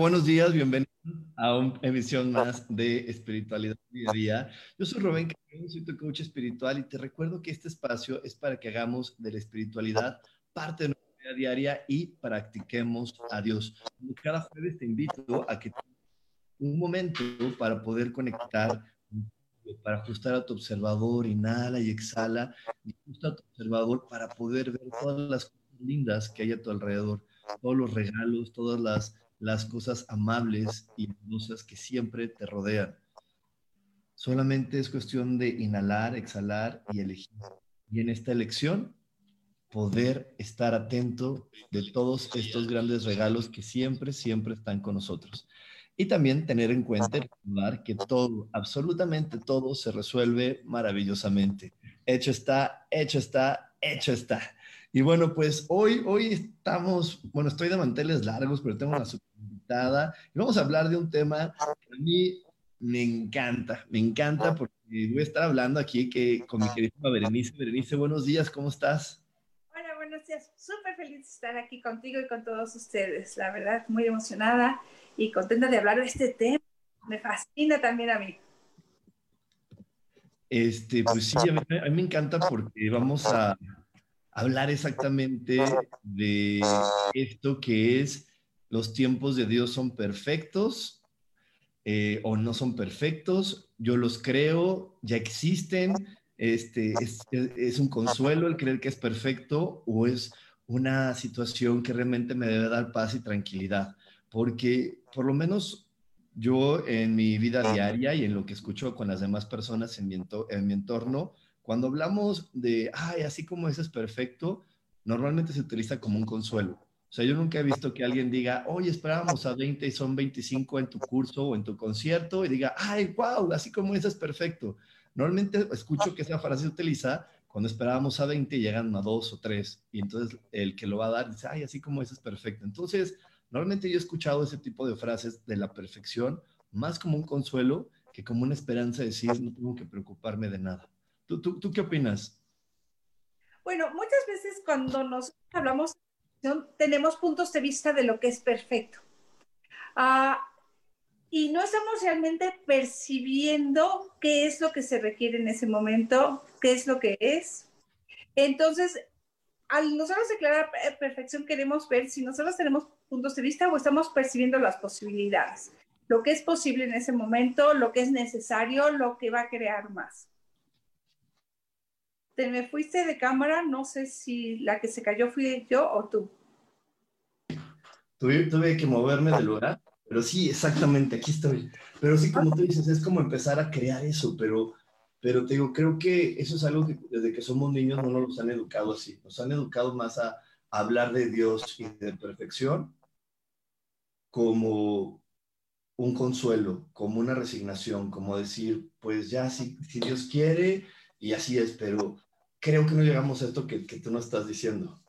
Buenos días, bienvenidos a una emisión más de Espiritualidad Día a Día. Yo soy Rubén soy tu coach espiritual y te recuerdo que este espacio es para que hagamos de la espiritualidad parte de nuestra vida diaria y practiquemos a Dios. Cada jueves te invito a que un momento para poder conectar, para ajustar a tu observador, inhala y exhala, y ajusta a tu observador para poder ver todas las cosas lindas que hay a tu alrededor todos los regalos, todas las, las cosas amables y hermosas que siempre te rodean. Solamente es cuestión de inhalar, exhalar y elegir. Y en esta elección, poder estar atento de todos estos grandes regalos que siempre, siempre están con nosotros. Y también tener en cuenta que todo, absolutamente todo se resuelve maravillosamente. Hecho está, hecho está, hecho está. Y bueno, pues hoy, hoy estamos, bueno, estoy de manteles largos, pero tengo una super invitada y vamos a hablar de un tema que a mí me encanta, me encanta porque voy a estar hablando aquí que, con mi querida Berenice. Berenice, buenos días, ¿cómo estás? Hola, buenos días. Súper feliz de estar aquí contigo y con todos ustedes. La verdad, muy emocionada y contenta de hablar de este tema. Me fascina también a mí. Este, pues sí, a mí me encanta porque vamos a, hablar exactamente de esto que es los tiempos de Dios son perfectos eh, o no son perfectos. Yo los creo, ya existen. Este, es, un consuelo el creer que es perfecto o es una situación que realmente me debe dar paz y tranquilidad. Porque por lo menos yo en mi vida diaria y en lo que escucho con las demás personas en mi, en mi entorno, cuando hablamos de, ay, así como ese es perfecto, normalmente se utiliza como un consuelo. O sea, yo nunca he visto que alguien diga, oye, esperábamos a 20 y son 25 en tu curso o en tu concierto y diga, ay, wow, así como ese es perfecto. Normalmente escucho que esa frase se utiliza cuando esperábamos a 20 y llegan a 2 o 3 y entonces el que lo va a dar dice, ay, así como ese es perfecto. Entonces, normalmente yo he escuchado ese tipo de frases de la perfección más como un consuelo que como una esperanza de decir, no tengo que preocuparme de nada. ¿Tú, qué opinas? Bueno, muchas veces cuando nos hablamos, tenemos puntos de vista de lo que es perfecto. Ah, y no estamos realmente percibiendo qué es lo que se requiere en ese momento, qué es lo que es. Entonces, al nosotros declarar perfección, queremos ver si nosotros tenemos puntos de vista o estamos percibiendo las posibilidades, lo que es posible en ese momento, lo que es necesario, lo que va a crear más me fuiste de cámara, no sé si la que se cayó fui yo o tú. Tuve, tuve que moverme del lugar, pero sí, exactamente, aquí estoy. Pero sí, como tú dices, es como empezar a crear eso, pero, pero te digo, creo que eso es algo que desde que somos niños no nos han educado así, nos han educado más a, hablar de Dios y de perfección como un consuelo, como una resignación, como decir, pues ya si, si Dios quiere y así es, pero creo que no llegamos a esto que, que tú nos estás diciendo.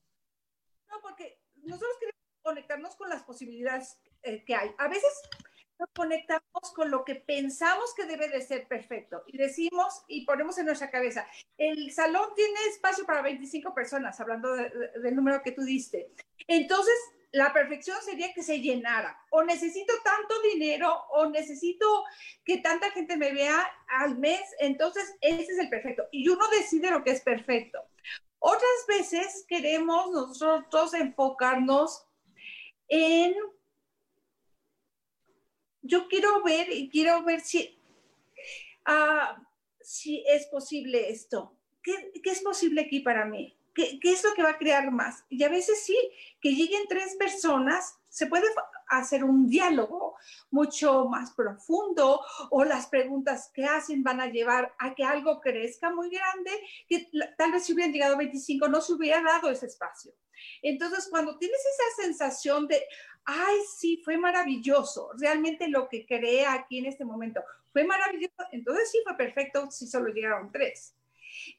No, porque nosotros queremos conectarnos con las posibilidades eh, que hay. A veces nos conectamos con lo que pensamos que debe de ser perfecto y decimos y ponemos en nuestra cabeza, el salón tiene espacio para 25 personas, hablando del número que tú diste. Entonces, la perfección sería que se llenara. O necesito tanto dinero o necesito que tanta gente me vea al mes. Entonces, ese es el perfecto. Y uno decide lo que es perfecto. Otras veces queremos nosotros enfocarnos en yo quiero ver y quiero ver si, uh, si es posible esto. ¿Qué, ¿Qué, es posible aquí para mí? ¿Qué, ¿Qué es lo que va a crear más? Y a veces sí, que lleguen tres personas, se puede hacer un diálogo mucho más profundo o las preguntas que hacen van a llevar a que algo crezca muy grande, que tal vez si hubieran llegado a 25 no se hubiera dado ese espacio. Entonces, cuando tienes esa sensación de, ay, sí, fue maravilloso, realmente lo que creé aquí en este momento fue maravilloso, entonces sí fue perfecto si solo llegaron tres.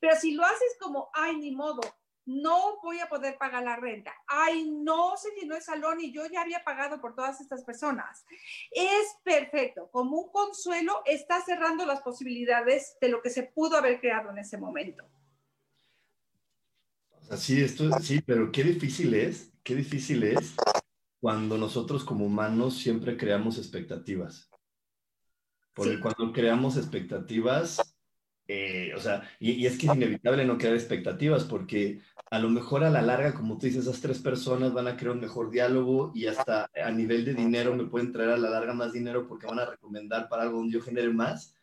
Pero si lo haces como, ay, ni modo, no voy a poder pagar la renta. Ay, no se llenó el salón y yo ya había pagado por todas estas personas. Es perfecto. Como un consuelo, está cerrando las posibilidades de lo que se pudo haber creado en ese momento. sí, esto, sí, pero qué difícil es, qué difícil es cuando nosotros como humanos siempre creamos expectativas. Porque cuando creamos expectativas, eh, o sea, y, es que es inevitable no crear expectativas porque a lo mejor a la larga, como tú dices, esas tres personas van a crear un mejor diálogo y hasta a nivel de dinero me pueden traer a la larga más dinero porque van a recomendar para algo donde yo genere más.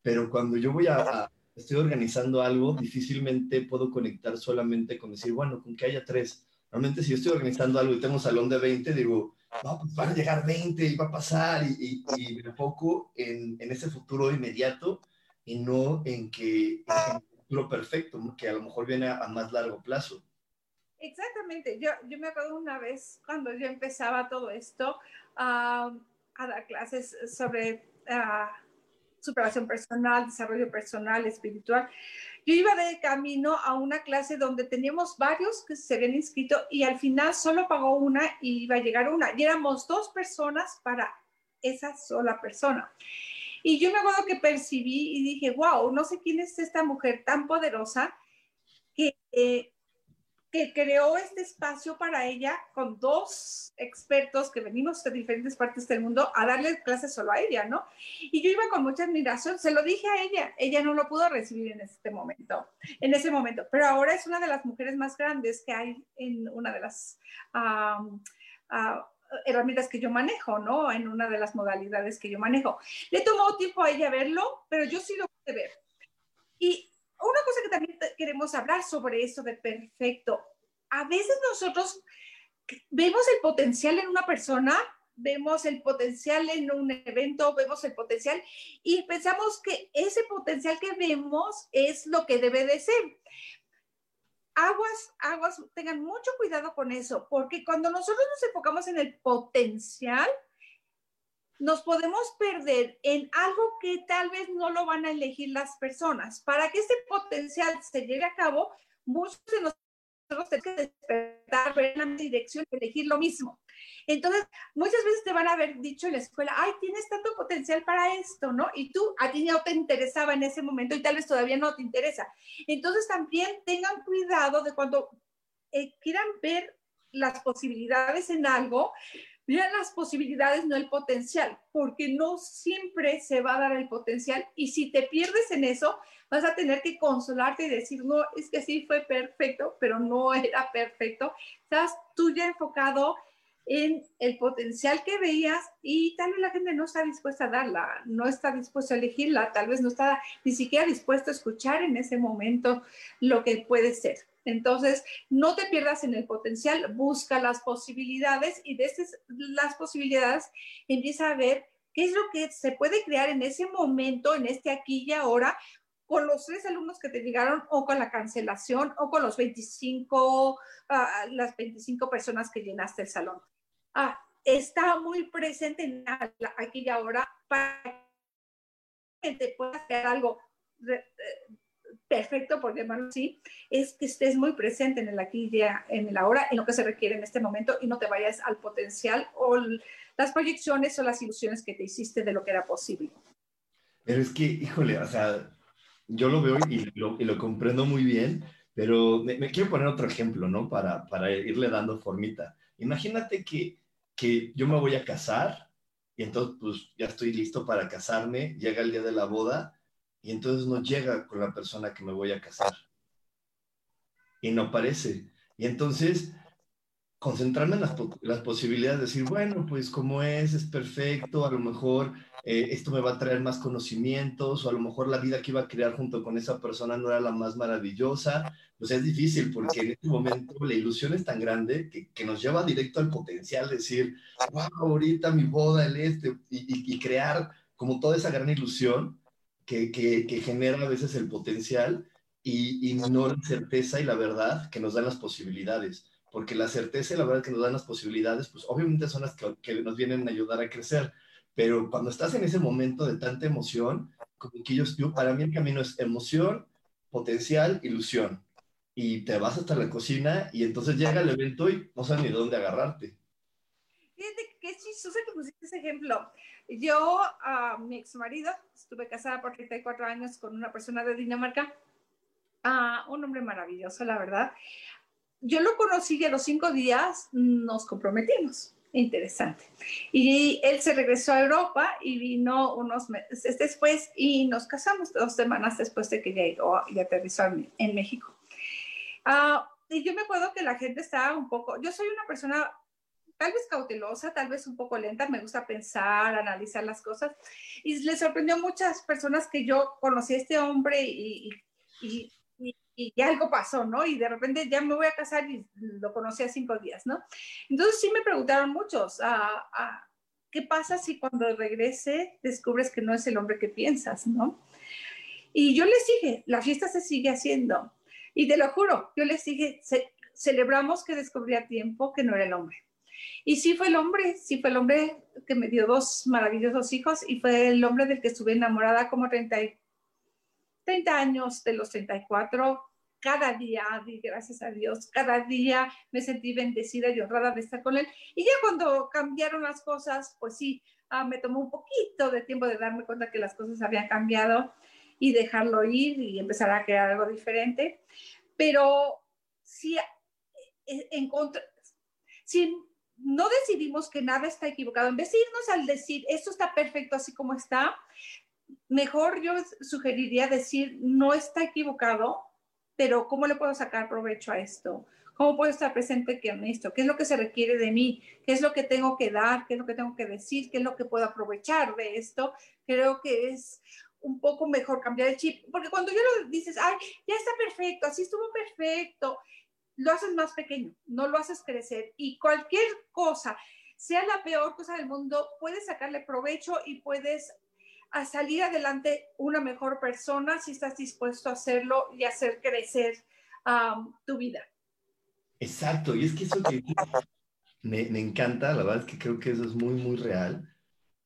Pero cuando yo voy a, estoy organizando algo, difícilmente puedo conectar solamente con decir, bueno, con que haya tres. Realmente si yo estoy organizando algo y tengo un salón de 20, digo, no, pues van a llegar 20 y va a pasar y, y, me enfoco en, en ese futuro inmediato y no en que futuro perfecto, que a lo mejor viene a, más largo plazo. Exactamente. Yo, yo, me acuerdo una vez cuando yo empezaba todo esto a dar clases sobre uh, superación personal, desarrollo personal, espiritual. Yo iba de camino a una clase donde teníamos varios que se habían inscrito y al final solo pagó una y iba a llegar una. Y éramos dos personas para esa sola persona. Y yo me acuerdo que percibí y dije, wow, no sé quién es esta mujer tan poderosa que, eh, que creó este espacio para ella con dos expertos que venimos de diferentes partes del mundo a darle clases solo a ella, ¿no? Y yo iba con mucha admiración, se lo dije a ella, ella no lo pudo recibir en este momento, en ese momento, pero ahora es una de las mujeres más grandes que hay en una de las... Uh, herramientas que yo manejo, ¿no? En una de las modalidades que yo manejo. Le tomó tiempo a ella verlo, pero yo sí lo pude ver. Y una cosa que también queremos hablar sobre eso de perfecto. A veces nosotros vemos el potencial en una persona, vemos el potencial en un evento, vemos el potencial y pensamos que ese potencial que vemos es lo que debe de ser aguas, aguas, tengan mucho cuidado con eso, porque cuando nosotros nos enfocamos en el potencial, nos podemos perder en algo que tal vez no lo van a elegir las personas. Para que ese potencial se lleve a cabo, muchos de nosotros tenemos que despertar, en la dirección, elegir lo mismo. Entonces, muchas veces te van a haber dicho en la escuela, ay, tienes tanto potencial para esto, ¿no? Y tú, a ti no te interesaba en ese momento y tal vez todavía no te interesa. Entonces, también tengan cuidado de cuando eh, quieran ver las posibilidades en algo, vean las posibilidades, no el potencial, porque no siempre se va a dar el potencial y si te pierdes en eso, vas a tener que consolarte y decir, no, es que sí fue perfecto, pero no era perfecto. Estás tú ya enfocado en el potencial que veías y tal vez la gente no está dispuesta a darla, no está dispuesta a elegirla, tal vez no está ni siquiera dispuesto a escuchar en ese momento lo que puede ser. Entonces, no te pierdas en el potencial, busca las posibilidades y desde las posibilidades empieza a ver qué es lo que se puede crear en ese momento, en este aquí y ahora, con los tres alumnos que te llegaron o con la cancelación o con los 25, ah, las 25 personas que llenaste el salón ah, está muy presente en aquí y ahora para que te pueda hacer algo eh, perfecto, por llamarlo así, es que estés muy presente en el aquí y en el ahora, en lo que se requiere en este momento y no te vayas al potencial o las proyecciones o las ilusiones que te hiciste de lo que era posible. Pero es que, híjole, o sea, yo lo veo y lo, y lo comprendo muy bien, pero me, me, quiero poner otro ejemplo, ¿no? Para, para irle dando formita. Imagínate que que yo me voy a casar y entonces pues ya estoy listo para casarme, llega el día de la boda y entonces no llega con la persona que me voy a casar. Y no aparece. Y entonces concentrarme en las, las, posibilidades, decir, bueno, pues como es, es perfecto, a lo mejor eh, esto me va a traer más conocimientos, o a lo mejor la vida que iba a crear junto con esa persona no era la más maravillosa, pues es difícil porque en este momento la ilusión es tan grande que, nos lleva directo al potencial, decir, wow, ahorita mi boda, el este, y, crear como toda esa gran ilusión que, que, que genera a veces el potencial y, y no la certeza y la verdad que nos dan las posibilidades porque la certeza y la verdad que nos dan las posibilidades, pues obviamente son las que, que, nos vienen a ayudar a crecer, pero cuando estás en ese momento de tanta emoción, como que yo, yo, para mí el camino es emoción, potencial, ilusión, y te vas hasta la cocina y entonces llega el evento y no sabes ni dónde agarrarte. Fíjate qué chistoso que pusiste ese ejemplo. Yo, uh, mi ex marido, estuve casada por 34 años con una persona de Dinamarca, uh, un hombre maravilloso, la verdad yo lo conocí y a los cinco días nos comprometimos. Interesante. Y él se regresó a Europa y vino unos meses después y nos casamos dos semanas después de que ya llegó y aterrizó en, México. Uh, y yo me acuerdo que la gente estaba un poco, yo soy una persona tal vez cautelosa, tal vez un poco lenta, me gusta pensar, analizar las cosas. Y le sorprendió a muchas personas que yo conocí a este hombre y algo pasó, ¿no? Y de repente ya me voy a casar y lo conocí a cinco días, ¿no? Entonces sí me preguntaron muchos, ah, ah, ¿qué pasa si cuando regrese descubres que no es el hombre que piensas, ¿no? Y yo les dije, la fiesta se sigue haciendo. Y te lo juro, yo les dije, celebramos que descubrí a tiempo que no era el hombre. Y sí fue el hombre, sí fue el hombre que me dio dos maravillosos hijos y fue el hombre del que estuve enamorada como 30, 30 años de los 34 cada día di gracias a Dios, cada día me sentí bendecida y honrada de estar con Él. Y ya cuando cambiaron las cosas, pues sí, ah, me tomó un poquito de tiempo de darme cuenta que las cosas habían cambiado y dejarlo ir y empezar a crear algo diferente. Pero si, eh, en contra, si no decidimos que nada está equivocado, en vez de irnos al decir, esto está perfecto así como está, mejor yo sugeriría decir, no está equivocado, pero ¿cómo le puedo sacar provecho a esto? ¿Cómo puedo estar presente en esto? ¿Qué es lo que se requiere de mí? ¿Qué es lo que tengo que dar? ¿Qué es lo que tengo que decir? ¿Qué es lo que puedo aprovechar de esto? Creo que es un poco mejor cambiar el chip, porque cuando yo lo dices, ay, ya está perfecto, así estuvo perfecto, lo haces más pequeño, no lo haces crecer y cualquier cosa, sea la peor cosa del mundo, puedes sacarle provecho y puedes a salir adelante una mejor persona si estás dispuesto a hacerlo y hacer crecer tu vida. Exacto, y es que eso que me, me, encanta, la verdad es que creo que eso es muy, muy real,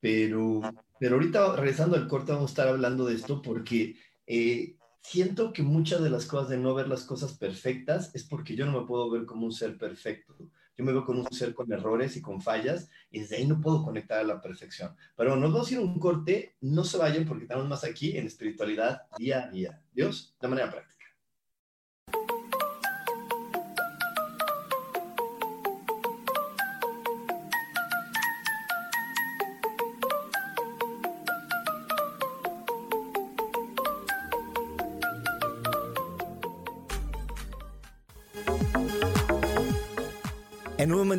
pero, pero ahorita regresando al corte vamos a estar hablando de esto porque eh, siento que muchas de las cosas de no ver las cosas perfectas es porque yo no me puedo ver como un ser perfecto me veo con un ser con errores y con fallas y desde ahí no puedo conectar a la perfección. Pero nos vamos a ir a un corte, no se vayan porque estamos más aquí en espiritualidad día a día. Dios, de manera práctica.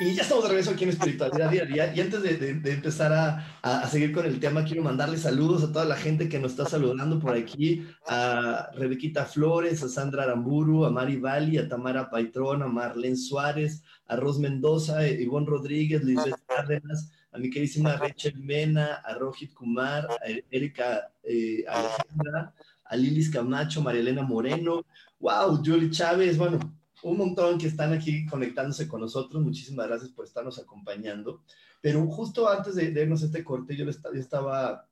Y ya estamos de regreso aquí en Espiritualidad Día a Día. Y antes de, empezar a, a, seguir con el tema, quiero mandarle saludos a toda la gente que nos está saludando por aquí. A Rebequita Flores, a Sandra Aramburu, a Mari Bali, a Tamara Paitrón, a Marlene Suárez, a Ros Mendoza, a Ivonne Rodríguez, Lisbeth Cárdenas, a mi queridísima Rachel Mena, a Rohit Kumar, a Erika eh, Alejandra, a Lilis Camacho, María Elena Moreno. ¡Wow! Julie Chávez, bueno, un montón que están aquí conectándose con nosotros. Muchísimas gracias por estarnos acompañando. Pero justo antes de, de irnos este corte, yo, estaba,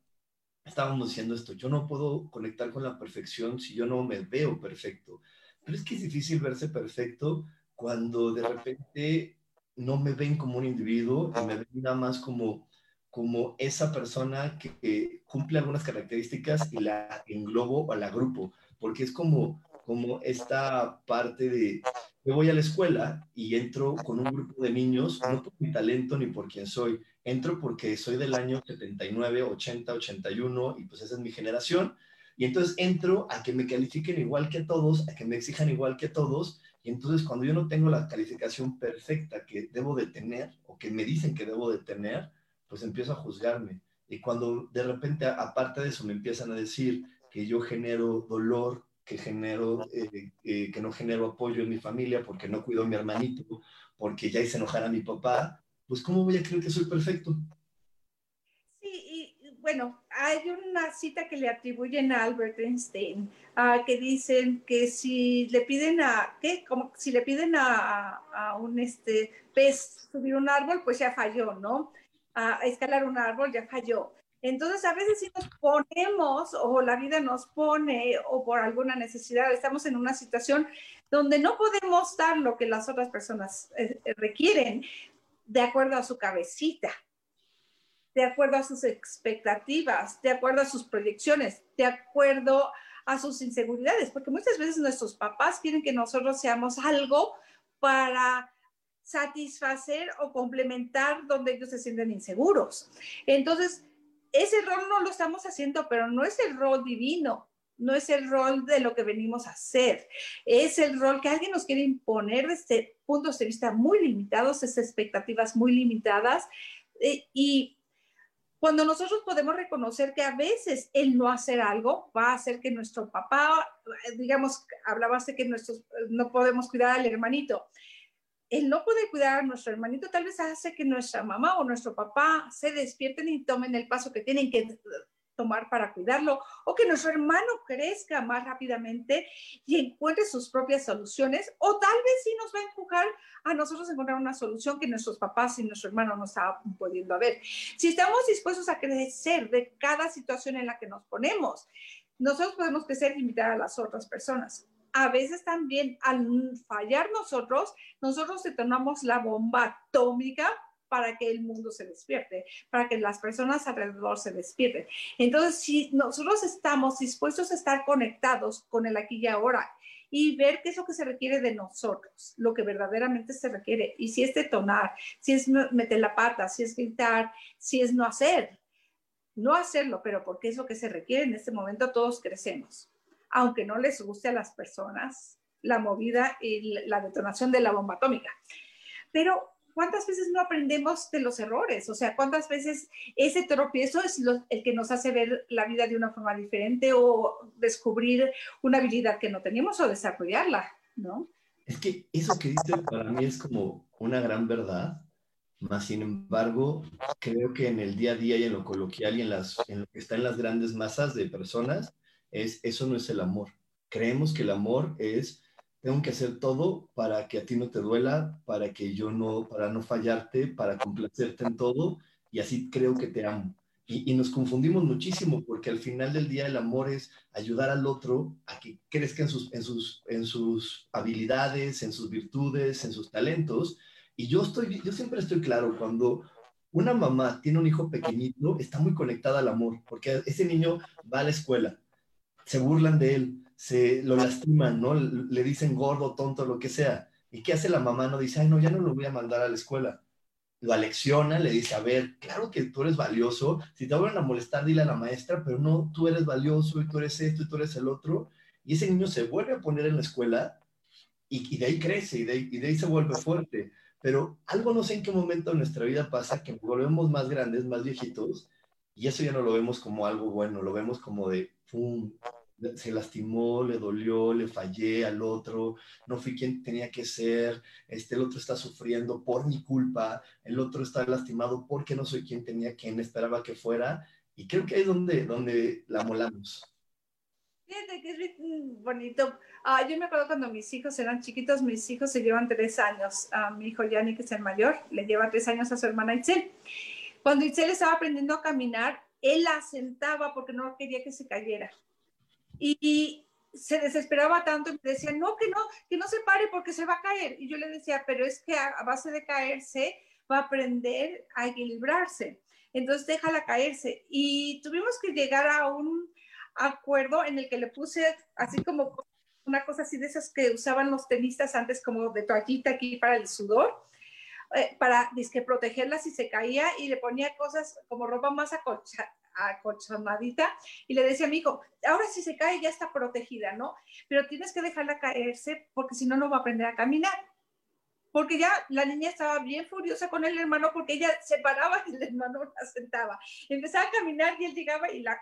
estábamos diciendo esto, yo no puedo conectar con la perfección si yo no me veo perfecto. Pero es que es difícil verse perfecto cuando de repente no me ven como un individuo me ven nada más como, como esa persona que, que cumple algunas características y la englobo o la agrupo, porque es como como esta parte de, yo voy a la escuela y entro con un grupo de niños, no por mi talento ni por quién soy, entro porque soy del año 79, 80, 81 y pues esa es mi generación. Y entonces entro a que me califiquen igual que a todos, a que me exijan igual que a todos. Y entonces cuando yo no tengo la calificación perfecta que debo de tener o que me dicen que debo de tener, pues empiezo a juzgarme. Y cuando de repente, aparte de eso, me empiezan a decir que yo genero dolor, que genero, eh, eh, que no genero apoyo en mi familia porque no cuido a mi hermanito, porque ya hice enojar a mi papá, pues ¿cómo voy a creer que soy perfecto? Sí, y bueno, hay una cita que le atribuyen a Albert Einstein, uh, que dicen que si le piden a, ¿qué? Como si le piden a, a un este, pez subir un árbol, pues ya falló, ¿no? A escalar un árbol ya falló. Entonces, a veces si nos ponemos o la vida nos pone o por alguna necesidad estamos en una situación donde no podemos dar lo que las otras personas eh, requieren de acuerdo a su cabecita, de acuerdo a sus expectativas, de acuerdo a sus proyecciones, de acuerdo a sus inseguridades, porque muchas veces nuestros papás quieren que nosotros seamos algo para satisfacer o complementar donde ellos se sienten inseguros. Entonces, ese rol no lo estamos haciendo, pero no es el rol divino, no es el rol de lo que venimos a hacer, es el rol que alguien nos quiere imponer desde puntos de vista muy limitados, desde expectativas muy limitadas. Eh, y cuando nosotros podemos reconocer que a veces el no hacer algo va a hacer que nuestro papá, digamos, hablabas de que nuestros, no podemos cuidar al hermanito, el no poder cuidar a nuestro hermanito tal vez hace que nuestra mamá o nuestro papá se despierten y tomen el paso que tienen que tomar para cuidarlo, o que nuestro hermano crezca más rápidamente y encuentre sus propias soluciones, o tal vez sí nos va a empujar a nosotros a encontrar una solución que nuestros papás y nuestro hermano no estaban pudiendo ver. Si estamos dispuestos a crecer de cada situación en la que nos ponemos, nosotros podemos crecer y invitar a las otras personas a veces también al fallar nosotros, nosotros detonamos la bomba atómica para que el mundo se despierte, para que las personas alrededor se despierten. Entonces, si nosotros estamos dispuestos a estar conectados con el aquí y ahora y ver qué es lo que se requiere de nosotros, lo que verdaderamente se requiere, y si es detonar, si es meter la pata, si es gritar, si es no hacer, no hacerlo, pero porque es lo que se requiere en este momento, todos crecemos aunque no les guste a las personas la movida y la detonación de la bomba atómica. Pero ¿cuántas veces no aprendemos de los errores? O sea, ¿cuántas veces ese tropiezo es el que nos hace ver la vida de una forma diferente o descubrir una habilidad que no teníamos o desarrollarla, ¿no? Es que eso que dices para mí es como una gran verdad, más sin embargo, creo que en el día a día y en lo coloquial y en lo que está en las grandes masas de personas, es, eso no es el amor. Creemos que el amor es, tengo que hacer todo para que a ti no te duela, para que yo no, para no fallarte, para complacerte en todo, y así creo que te amo. Y, nos confundimos muchísimo porque al final del día el amor es ayudar al otro a que crezca en sus, en sus, en sus habilidades, en sus virtudes, en sus talentos. Y yo, estoy, yo siempre estoy claro, cuando una mamá tiene un hijo pequeñito, está muy conectada al amor, porque ese niño va a la escuela, se burlan de él, se lo lastiman, ¿no? Le dicen gordo, tonto, lo que sea. ¿Y qué hace la mamá? No dice, ay, no, ya no lo voy a mandar a la escuela lo alecciona, le dice, a ver, claro que tú eres valioso, si te vuelven a molestar, dile a la maestra, pero no, tú eres valioso y tú eres esto y tú eres el otro, y ese niño se vuelve a poner en la escuela y, de ahí crece y de ahí, y de ahí se vuelve fuerte. Pero algo no sé en qué momento de nuestra vida pasa que volvemos más grandes, más viejitos, y eso ya no lo vemos como algo bueno, lo vemos como de, ¡pum! se lastimó, le dolió, le fallé al otro, no fui quien tenía que ser, este, el otro está sufriendo por mi culpa, el otro está lastimado porque no soy quien tenía, quien esperaba que fuera, y creo que ahí es donde, donde la molamos. Fíjate que es bonito. Ah, yo me acuerdo cuando mis hijos eran chiquitos, mis hijos se llevan tres años. mi hijo Yanni, que es el mayor, le lleva tres años a su hermana Itzel. Cuando Itzel estaba aprendiendo a caminar, él la sentaba porque no quería que se cayera y se desesperaba tanto y me decía, no, que no, que no se pare porque se va a caer. Y yo le decía, pero es que a, base de caerse va a aprender a equilibrarse. Entonces déjala caerse. Y tuvimos que llegar a un acuerdo en el que le puse así como una cosa así de esas que usaban los tenistas antes como de toallita aquí para el sudor, eh, para disque protegerla si se caía y le ponía cosas como ropa más acolchada acolchonadita y le decía a mi hijo, ahora si se cae ya está protegida, ¿no? Pero tienes que dejarla caerse porque si no, no va a aprender a caminar porque ya la niña estaba bien furiosa con el hermano porque ella se paraba y el hermano la sentaba. Empezaba a caminar y él llegaba y la,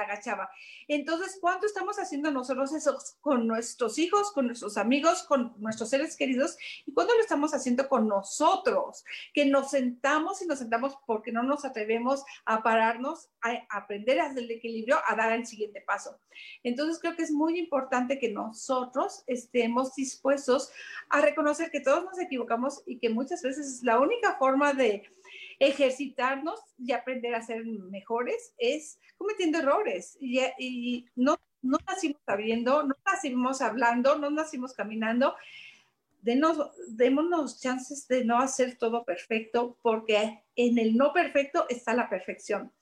agachaba. Entonces, ¿cuánto estamos haciendo nosotros eso con nuestros hijos, con nuestros amigos, con nuestros seres queridos? ¿Y cuándo lo estamos haciendo con nosotros? Que nos sentamos y nos sentamos porque no nos atrevemos a pararnos, a aprender a el equilibrio, a dar el siguiente paso. Entonces, creo que es muy importante que nosotros estemos dispuestos a reconocer que todos nos equivocamos equivocamos y que muchas veces es la única forma de ejercitarnos y aprender a ser mejores es cometiendo errores y, y no, no nacimos sabiendo, no nacimos hablando, no nacimos caminando. Denos, démonos chances de no hacer todo perfecto porque en el no perfecto está la perfección.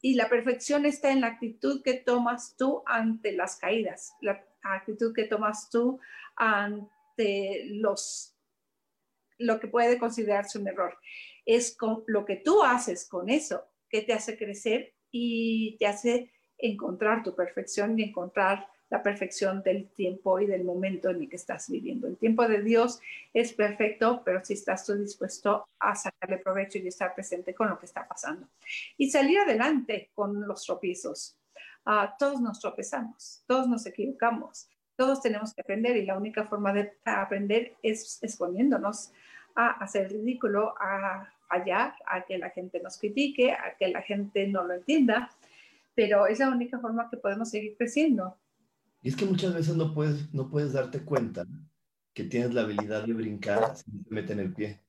Y la perfección está en la actitud que tomas tú ante las caídas, la actitud que tomas tú ante los lo que puede considerarse un error. Es con lo que tú haces con eso que te hace crecer y te hace encontrar tu perfección y encontrar la perfección del tiempo y del momento en el que estás viviendo. El tiempo de Dios es perfecto, pero si estás tú dispuesto a sacarle provecho y estar presente con lo que está pasando. Y salir adelante con los tropiezos. Ah, todos nos tropezamos, todos nos equivocamos, todos tenemos que aprender y la única forma de aprender es exponiéndonos a hacer ridículo, a fallar, a que la gente nos critique, a que la gente no lo entienda, pero es la única forma que podemos seguir creciendo. Y es que muchas veces no puedes, no puedes darte cuenta que tienes la habilidad de brincar si te meten el pie.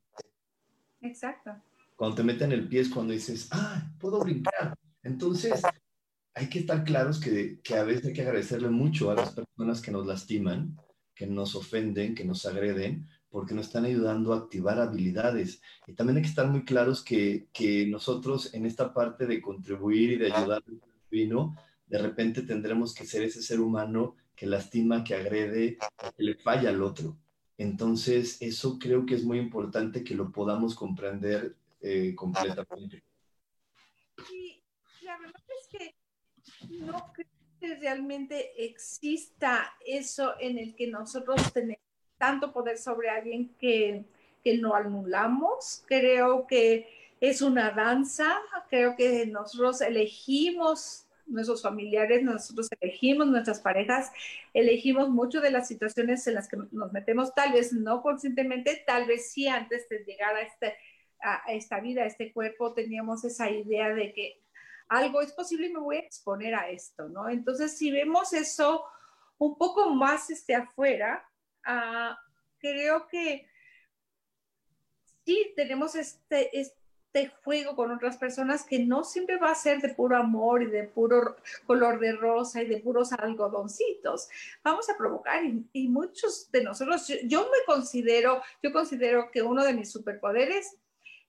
Exacto. Cuando te meten el pie es cuando dices, ah, puedo brincar. Entonces, hay que estar claros que, que a veces hay que agradecerle mucho a las personas que nos lastiman, que nos ofenden, que nos agreden, porque nos están ayudando a activar habilidades. Y también hay que estar muy claros que, que nosotros en esta parte de contribuir y de ayudar al vino, de repente tendremos que ser ese ser humano que lastima, que agrede, que le falla al otro. Entonces, eso creo que es muy importante que lo podamos comprender eh, completamente. Y la verdad es que no creo que realmente exista eso en el que nosotros tenemos tanto poder sobre alguien que, que no anulamos. Creo que es una danza, creo que nosotros elegimos nuestros familiares, nosotros elegimos nuestras parejas, elegimos mucho de las situaciones en las que nos metemos, tal vez no conscientemente, tal vez sí antes de llegar a, este, a esta vida, a este cuerpo, teníamos esa idea de que algo es posible y me voy a exponer a esto, ¿no? Entonces, si vemos eso un poco más este, afuera, Ah, creo que sí tenemos este, de juego con otras personas que no siempre va a ser de puro amor y de puro color de rosa y de puros algodoncitos. Vamos a provocar y, muchos de nosotros, yo, me considero, yo considero que uno de mis superpoderes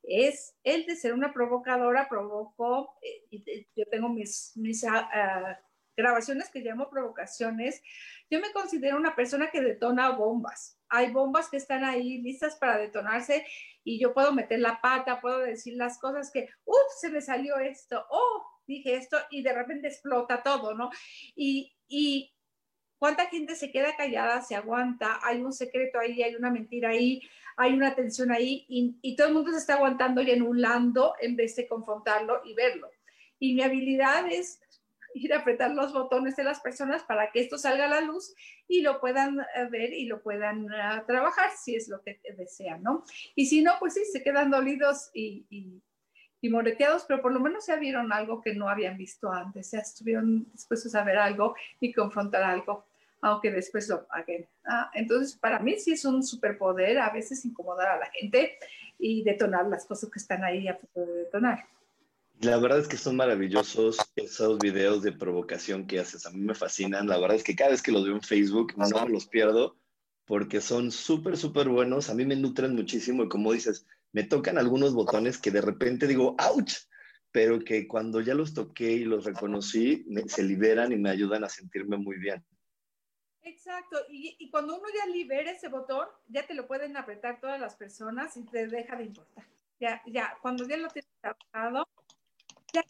es el de ser una provocadora, provoco, eh, yo tengo mis, mis ah, ah, grabaciones que llamo provocaciones, yo me considero una persona que detona bombas. Hay bombas que están ahí listas para detonarse y yo puedo meter la pata, puedo decir las cosas que, uff, se me salió esto, oh, dije esto y de repente explota todo, ¿no? Y, y cuánta gente se queda callada, se aguanta, hay un secreto ahí, hay una mentira ahí, hay una tensión ahí y, y todo el mundo se está aguantando y anulando en vez de confrontarlo y verlo. Y mi habilidad es ir a apretar los botones de las personas para que esto salga a la luz y lo puedan eh, ver y lo puedan eh, trabajar si es lo que desean, ¿no? Y si no, pues sí, se quedan dolidos y, y, moreteados, pero por lo menos ya vieron algo que no habían visto antes, ya estuvieron dispuestos a ver algo y confrontar algo, aunque después lo paguen. Ah, entonces, para mí sí es un superpoder a veces incomodar a la gente y detonar las cosas que están ahí a punto de detonar. La verdad es que son maravillosos esos videos de provocación que haces. A mí me fascinan. La verdad es que cada vez que los veo en Facebook no me los pierdo porque son súper, súper buenos. A mí me nutren muchísimo y como dices, me tocan algunos botones que de repente digo, ¡ouch! Pero que cuando ya los toqué y los reconocí, se liberan y me ayudan a sentirme muy bien. Exacto, y, y, cuando uno ya libera ese botón, ya te lo pueden apretar todas las personas y te deja de importar. Ya, ya, cuando ya lo tienes trabajado, ya,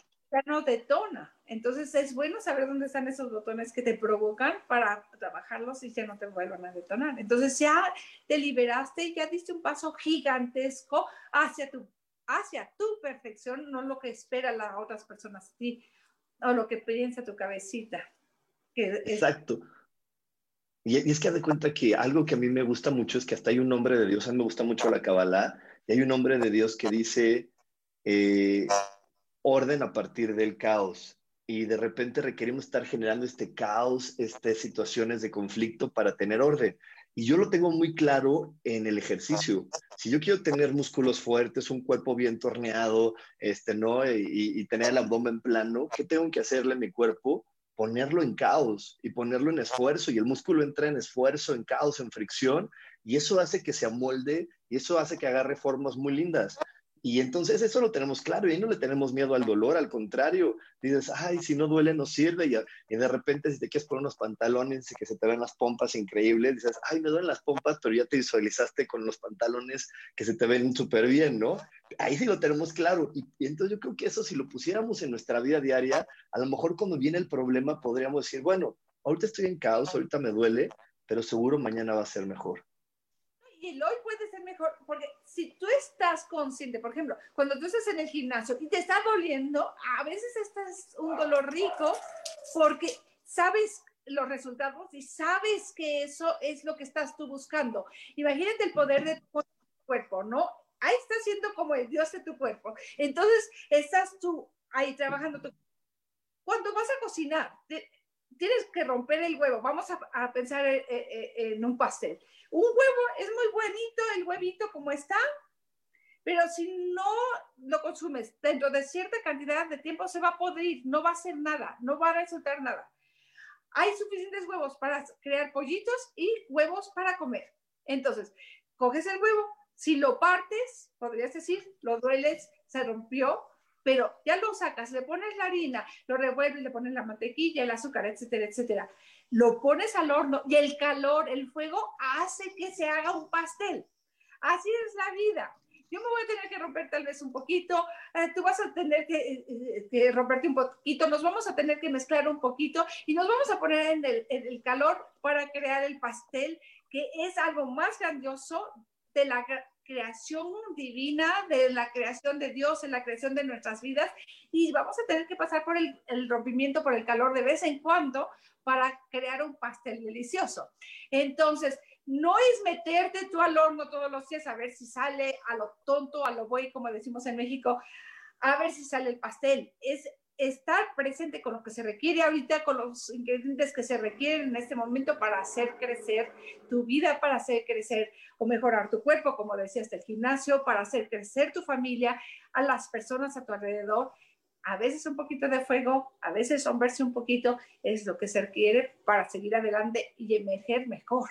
no detona. Entonces es bueno saber dónde están esos botones que te provocan para trabajarlos y ya no te vuelvan a detonar. Entonces ya te liberaste, y ya diste un paso gigantesco hacia tu, hacia tu perfección, no lo que esperan las otras personas de ti o lo que piensa tu cabecita. Exacto. Y, es que haz de cuenta que algo que a mí me gusta mucho es que hasta hay un nombre de Dios, a mí me gusta mucho la Kabbalah, y hay un nombre de Dios que dice, eh, orden a partir del caos. Y de repente requerimos estar generando este caos, estas situaciones de conflicto para tener orden. Y yo lo tengo muy claro en el ejercicio. Si yo quiero tener músculos fuertes, un cuerpo bien torneado, este, ¿no? Y, y, tener el abdomen plano, ¿qué tengo que hacerle a mi cuerpo? Ponerlo en caos y ponerlo en esfuerzo. Y el músculo entra en esfuerzo, en caos, en fricción. Y eso hace que se amolde y eso hace que agarre formas muy lindas. Y entonces eso lo tenemos claro y no le tenemos miedo al dolor, al contrario, dices, ay, si no duele no sirve y, y, de repente si te quieres poner unos pantalones y que se te ven las pompas increíbles, dices, ay, me duelen las pompas, pero ya te visualizaste con los pantalones que se te ven súper bien, ¿no? Ahí sí lo tenemos claro y, y, entonces yo creo que eso si lo pusiéramos en nuestra vida diaria, a lo mejor cuando viene el problema podríamos decir, bueno, ahorita estoy en caos, ahorita me duele, pero seguro mañana va a ser mejor y el hoy puede ser mejor, porque si tú estás consciente, por ejemplo, cuando tú estás en el gimnasio y te está doliendo, a veces estás un dolor rico porque sabes los resultados y sabes que eso es lo que estás tú buscando. Imagínate el poder de tu cuerpo, ¿no? Ahí estás siendo como el Dios de tu cuerpo. Entonces, estás tú ahí trabajando. Tu... Cuando vas a cocinar, tienes que romper el huevo. Vamos a, pensar eh, eh, eh, en un pastel. Un huevo es muy bonito, el huevito como está, pero si no lo consumes dentro de cierta cantidad de tiempo, se va a podrir, no va a hacer nada, no va a resultar nada. Hay suficientes huevos para crear pollitos y huevos para comer. Entonces, coges el huevo, si lo partes, podrías decir, lo dueles, se rompió, pero ya lo sacas, le pones la harina, lo revuelves, le pones la mantequilla, el azúcar, etcétera, etcétera lo pones al horno y el calor, el fuego hace que se haga un pastel. Así es la vida. Yo me voy a tener que romper tal vez un poquito, eh, tú vas a tener eh, eh, que, romperte un poquito, nos vamos a tener que mezclar un poquito y nos vamos a poner en el, en el calor para crear el pastel, que es algo más grandioso de la creación divina, de la creación de Dios, en la creación de nuestras vidas, y vamos a tener que pasar por el, rompimiento, por el calor de vez en cuando para crear un pastel delicioso. Entonces, no es meterte tú al horno todos los días a ver si sale a lo tonto, a lo buey, como decimos en México, a ver si sale el pastel. Es estar presente con lo que se requiere ahorita, con los ingredientes que se requieren en este momento para hacer crecer tu vida, para hacer crecer o mejorar tu cuerpo, como decías, el gimnasio, para hacer crecer tu familia, a las personas a tu alrededor. A veces un poquito de fuego, a veces hombrarse un poquito es lo que se requiere para seguir adelante y emerger mejor.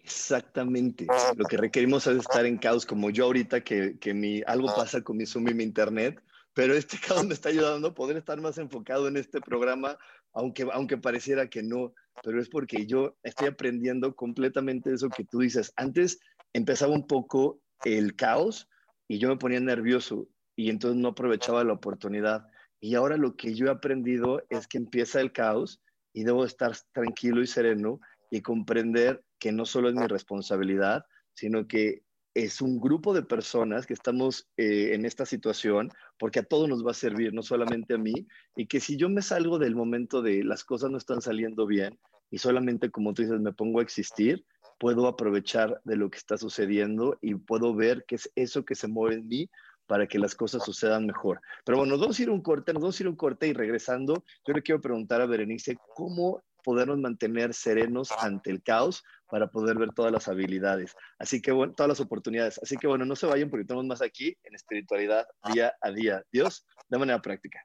Exactamente. Lo que requerimos es estar en caos, como yo ahorita que, que mi, algo pasa con mi Zoom y mi internet, pero este caos me está ayudando a poder estar más enfocado en este programa, aunque, aunque pareciera que no, pero es porque yo estoy aprendiendo completamente eso que tú dices. Antes empezaba un poco el caos y yo me ponía nervioso y entonces no aprovechaba la oportunidad. Y ahora lo que yo he aprendido es que empieza el caos y debo estar tranquilo y sereno y comprender que no solo es mi responsabilidad, sino que es un grupo de personas que estamos eh, en esta situación porque a todos nos va a servir, no solamente a mí, y que si yo me salgo del momento de las cosas no están saliendo bien y solamente, como tú dices, me pongo a existir, puedo aprovechar de lo que está sucediendo y puedo ver qué es eso que se mueve en mí para que las cosas sucedan mejor. Pero bueno, nos vamos a ir un corte, nos vamos a ir un corte y regresando, yo le quiero preguntar a Berenice cómo podernos mantener serenos ante el caos para poder ver todas las habilidades. Así que bueno, todas las oportunidades. Así que bueno, no se vayan porque tenemos más aquí en espiritualidad día a día. Dios, de manera práctica.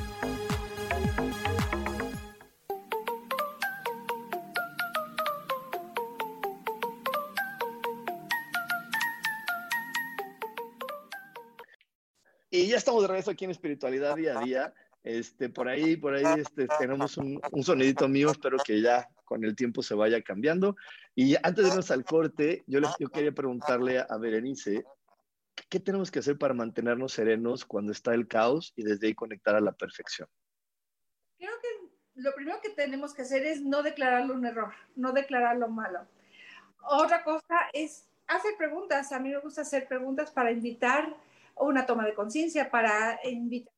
Estamos de regreso aquí en Espiritualidad Día a Día. Este, por ahí, por ahí este, tenemos un, un, sonidito mío, espero que ya con el tiempo se vaya cambiando. Y antes de irnos al corte, yo, les, yo quería preguntarle a Berenice, ¿qué tenemos que hacer para mantenernos serenos cuando está el caos y desde ahí conectar a la perfección? Creo que lo primero que tenemos que hacer es no declararlo un error, no declararlo malo. Otra cosa es hacer preguntas. A mí me gusta hacer preguntas para invitar una toma de conciencia, para invitar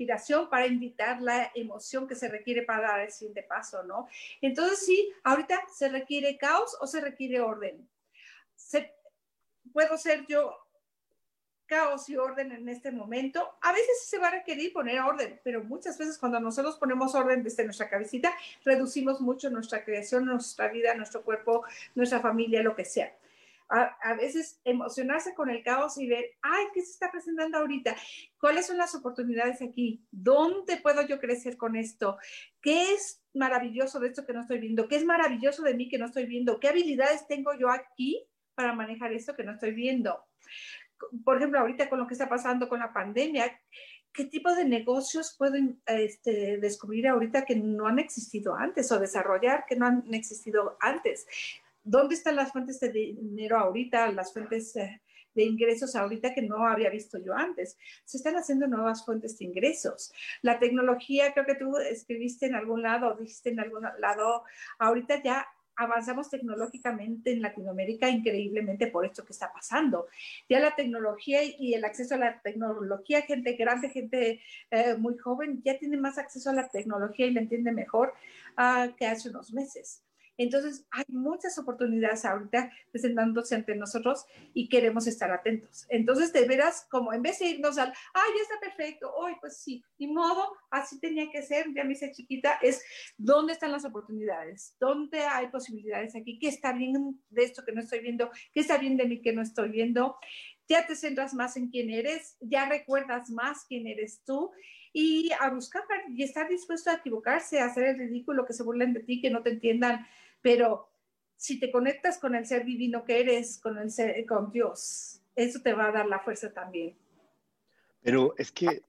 inspiración, para invitar la emoción que se requiere para dar el siguiente paso, ¿no? Entonces, sí, ahorita se requiere caos o se requiere orden. Se, puedo ser yo caos y orden en este momento. A veces se va a requerir poner orden, pero muchas veces cuando nosotros ponemos orden desde nuestra cabecita, reducimos mucho nuestra creación, nuestra vida, nuestro cuerpo, nuestra familia, lo que sea. A, veces emocionarse con el caos y ver, ay, ¿qué se está presentando ahorita? ¿Cuáles son las oportunidades aquí? ¿Dónde puedo yo crecer con esto? ¿Qué es maravilloso de esto que no estoy viendo? ¿Qué es maravilloso de mí que no estoy viendo? ¿Qué habilidades tengo yo aquí para manejar esto que no estoy viendo? Por ejemplo, ahorita con lo que está pasando con la pandemia, ¿qué tipo de negocios pueden este, descubrir ahorita que no han existido antes o desarrollar que no han existido antes? ¿Dónde están las fuentes de dinero ahorita, las fuentes eh, de ingresos ahorita que no había visto yo antes? Se están haciendo nuevas fuentes de ingresos. La tecnología, creo que tú escribiste en algún lado, dijiste en algún lado, ahorita ya avanzamos tecnológicamente en Latinoamérica increíblemente por esto que está pasando. Ya la tecnología y el acceso a la tecnología, gente grande, gente eh, muy joven, ya tiene más acceso a la tecnología y la entiende mejor uh, que hace unos meses. Entonces, hay muchas oportunidades ahorita presentándose ante nosotros y queremos estar atentos. Entonces, de veras, como en vez de irnos al, ah, ya está perfecto, hoy pues sí, ni modo, así tenía que ser, ya me hice chiquita, es dónde están las oportunidades, dónde hay posibilidades aquí, qué está bien de esto que no estoy viendo, qué está bien de mí que no estoy viendo. Ya te centras más en quién eres, ya recuerdas más quién eres tú y a buscar y estar dispuesto a equivocarse, a hacer el ridículo, que se burlen de ti, que no te entiendan, pero si te conectas con el ser divino que eres, con, el ser, con Dios, eso te va a dar la fuerza también. Pero es que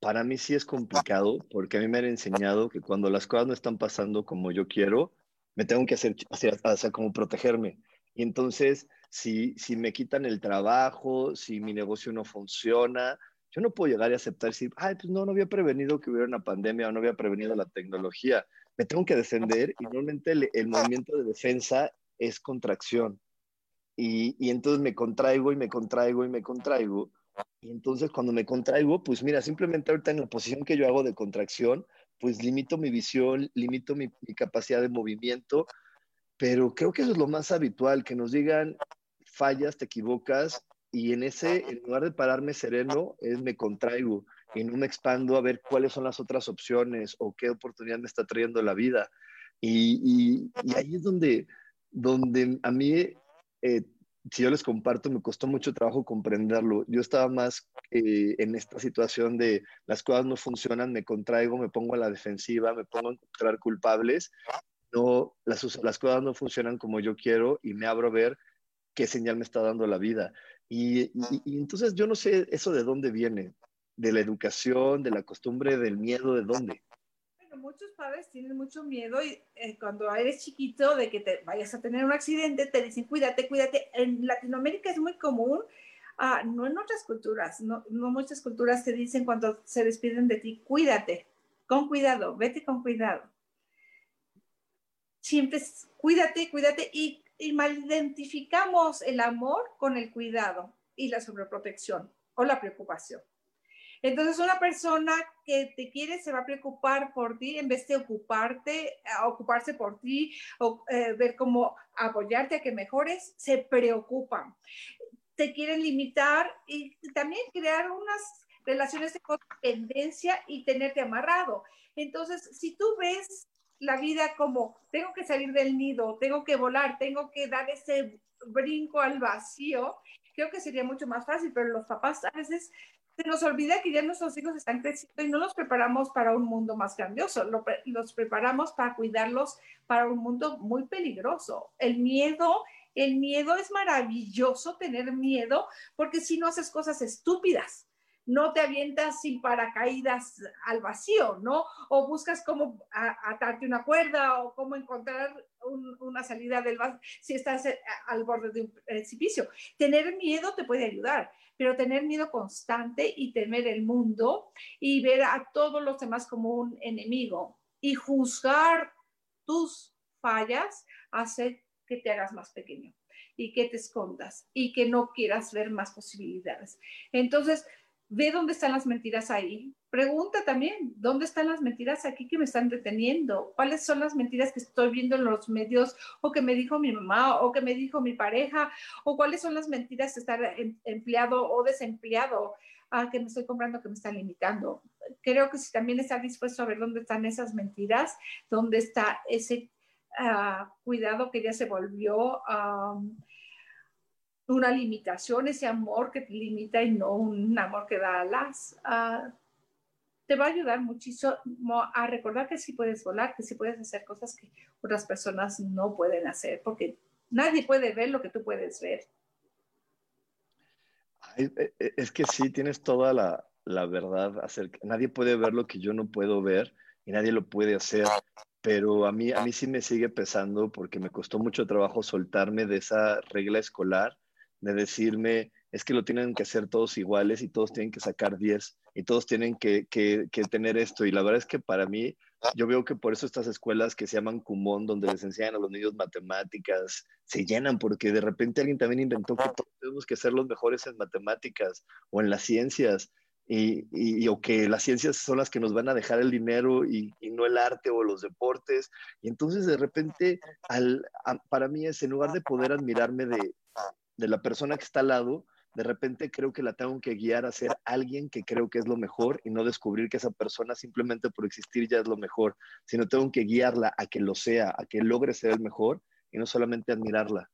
para mí sí es complicado porque a mí me han enseñado que cuando las cosas no están pasando como yo quiero, me tengo que hacer, hacer, hacer como protegerme. Y entonces, si, si me quitan el trabajo, si mi negocio no funciona, yo no puedo llegar y aceptar decir, ay, pues no, no había prevenido que hubiera una pandemia o no había prevenido la tecnología me tengo que defender y normalmente el, movimiento de defensa es contracción. Y, y, entonces me contraigo y me contraigo y me contraigo. Y entonces cuando me contraigo, pues mira, simplemente ahorita en la posición que yo hago de contracción, pues limito mi visión, limito mi, mi capacidad de movimiento, pero creo que eso es lo más habitual, que nos digan, fallas, te equivocas, y en ese, en lugar de pararme sereno, es me contraigo y no me expando a ver cuáles son las otras opciones o qué oportunidad me está trayendo la vida. Y, y, ahí es donde, donde a mí, eh, si yo les comparto, me costó mucho trabajo comprenderlo. Yo estaba más eh, en esta situación de las cosas no funcionan, me contraigo, me pongo a la defensiva, me pongo a encontrar culpables. No, las, las cosas no funcionan como yo quiero y me abro a ver qué señal me está dando la vida. Y, y, entonces yo no sé eso de dónde viene de la educación, de la costumbre, del miedo, ¿de dónde? Bueno, muchos padres tienen mucho miedo y eh, cuando eres chiquito de que te vayas a tener un accidente, te dicen cuídate, cuídate. En Latinoamérica es muy común, uh, no en otras culturas, no, no muchas culturas te dicen cuando se despiden de ti, cuídate, con cuidado, vete con cuidado. Siempre cuídate, cuídate y, y mal identificamos el amor con el cuidado y la sobreprotección o la preocupación. Entonces, una persona que te quiere se va a preocupar por ti en vez de ocuparte, ocuparse por ti o eh, ver cómo apoyarte a que mejores, se preocupan. Te quieren limitar y también crear unas relaciones de codependencia y tenerte amarrado. Entonces, si tú ves la vida como tengo que salir del nido, tengo que volar, tengo que dar ese brinco al vacío, creo que sería mucho más fácil, pero los papás a veces se nos olvida que ya nuestros hijos están creciendo y no los preparamos para un mundo más grandioso, los preparamos para cuidarlos para un mundo muy peligroso. El miedo, el miedo es maravilloso tener miedo porque si no haces cosas estúpidas, no te avientas sin paracaídas al vacío, ¿no? O buscas cómo atarte una cuerda o cómo encontrar una salida del vacío si estás eh, al borde de un precipicio. Tener miedo te puede ayudar, pero tener miedo constante y temer el mundo y ver a todos los demás como un enemigo y juzgar tus fallas hace que te hagas más pequeño y que te escondas y que no quieras ver más posibilidades. Entonces, ve dónde están las mentiras ahí. Pregunta también, ¿dónde están las mentiras aquí que me están deteniendo? ¿Cuáles son las mentiras que estoy viendo en los medios o que me dijo mi mamá o que me dijo mi pareja? ¿O cuáles son las mentiras de estar em, empleado o desempleado ah, que me estoy comprando que me están limitando? Creo que si también está dispuesto a ver dónde están esas mentiras, dónde está ese ah, cuidado que ya se volvió una limitación, ese amor que te limita y no un amor que da alas, uh, te va a ayudar muchísimo a recordar que sí puedes volar, que sí puedes hacer cosas que otras personas no pueden hacer, porque nadie puede ver lo que tú puedes ver. E, e, es que sí, tienes toda la, la verdad. nadie puede ver lo que yo no puedo ver y nadie lo puede hacer. Pero a mí, a mí sí me sigue pesando porque me costó mucho trabajo soltarme de esa regla escolar, de decirme, es que lo tienen que hacer todos iguales y todos tienen que sacar 10 y todos tienen que, que, que, tener esto. Y la verdad es que para mí, yo veo que por eso estas escuelas que se llaman Kumon, donde les enseñan a los niños matemáticas, se llenan porque de repente alguien también inventó que todos tenemos que ser los mejores en matemáticas o en las ciencias. Y, y, o que las ciencias son las que nos van a dejar el dinero y, y no el arte o los deportes. Y entonces de repente, al, para mí es en lugar de poder admirarme de, de la persona que está al lado, de repente creo que la tengo que guiar a ser alguien que creo que es lo mejor y no descubrir que esa persona simplemente por existir ya es lo mejor, sino tengo que guiarla a que lo sea, a que logre ser el mejor y no solamente admirarla.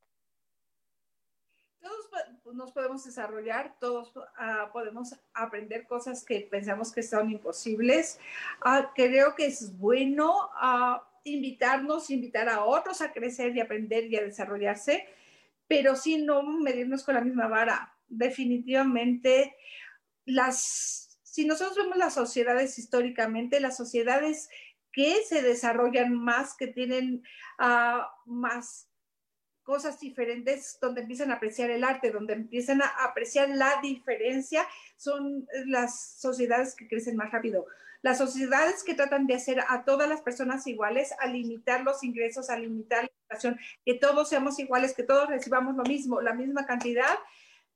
Todos nos podemos desarrollar, todos uh, podemos aprender cosas que pensamos que son imposibles. Uh, creo que es bueno uh, invitarnos, invitar a otros a crecer y aprender y a desarrollarse, pero sí no medirnos con la misma vara. Definitivamente las, si nosotros vemos las sociedades históricamente, las sociedades que se desarrollan más, que tienen uh, más cosas diferentes, donde empiezan a apreciar el arte, donde empiezan a apreciar la diferencia, son las sociedades que crecen más rápido. Las sociedades que tratan de hacer a todas las personas iguales, a limitar los ingresos, a limitar la educación, que todos seamos iguales, que todos recibamos lo mismo, la misma cantidad,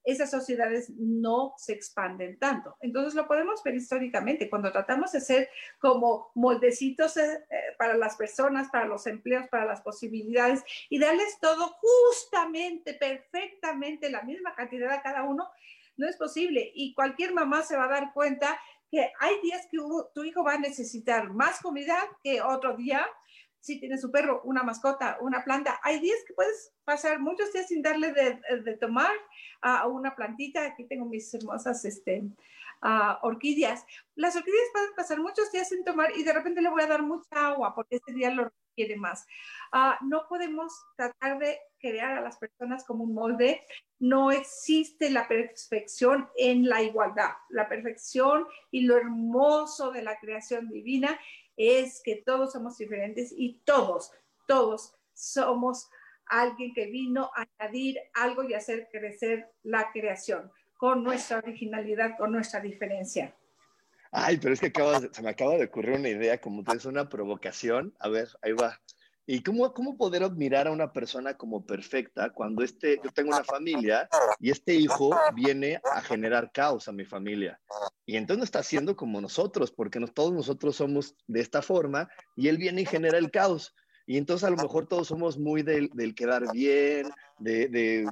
esas sociedades no se expanden tanto. Entonces lo podemos ver históricamente cuando tratamos de ser como moldecitos eh, eh, para las personas, para los empleos, para las posibilidades y darles todo justamente, perfectamente la misma cantidad a cada uno, no es posible. Y cualquier mamá se va a dar cuenta que hay días que tu hijo va a necesitar más comida que otro día, si tienes un perro, una mascota, una planta, hay días que puedes pasar muchos días sin darle de, tomar a una plantita. Aquí tengo mis hermosas este, orquídeas. Las orquídeas pueden pasar muchos días sin tomar y de repente le voy a dar mucha agua porque ese día lo requiere más. Ah, no podemos tratar de crear a las personas como un molde. No existe la perfección en la igualdad. La perfección y lo hermoso de la creación divina es que todos somos diferentes y todos, todos somos alguien que vino a añadir algo y hacer crecer la creación con nuestra originalidad, con nuestra diferencia. Ay, pero es que se me acaba de ocurrir una idea, como es una provocación. A ver, ahí va. ¿Y cómo, cómo poder admirar a una persona como perfecta cuando este, yo tengo una familia y este hijo viene a generar caos a mi familia? Y entonces no está haciendo como nosotros, porque todos nosotros somos de esta forma y él viene y genera el caos. Y entonces a lo mejor todos somos muy del, quedar bien, de, de,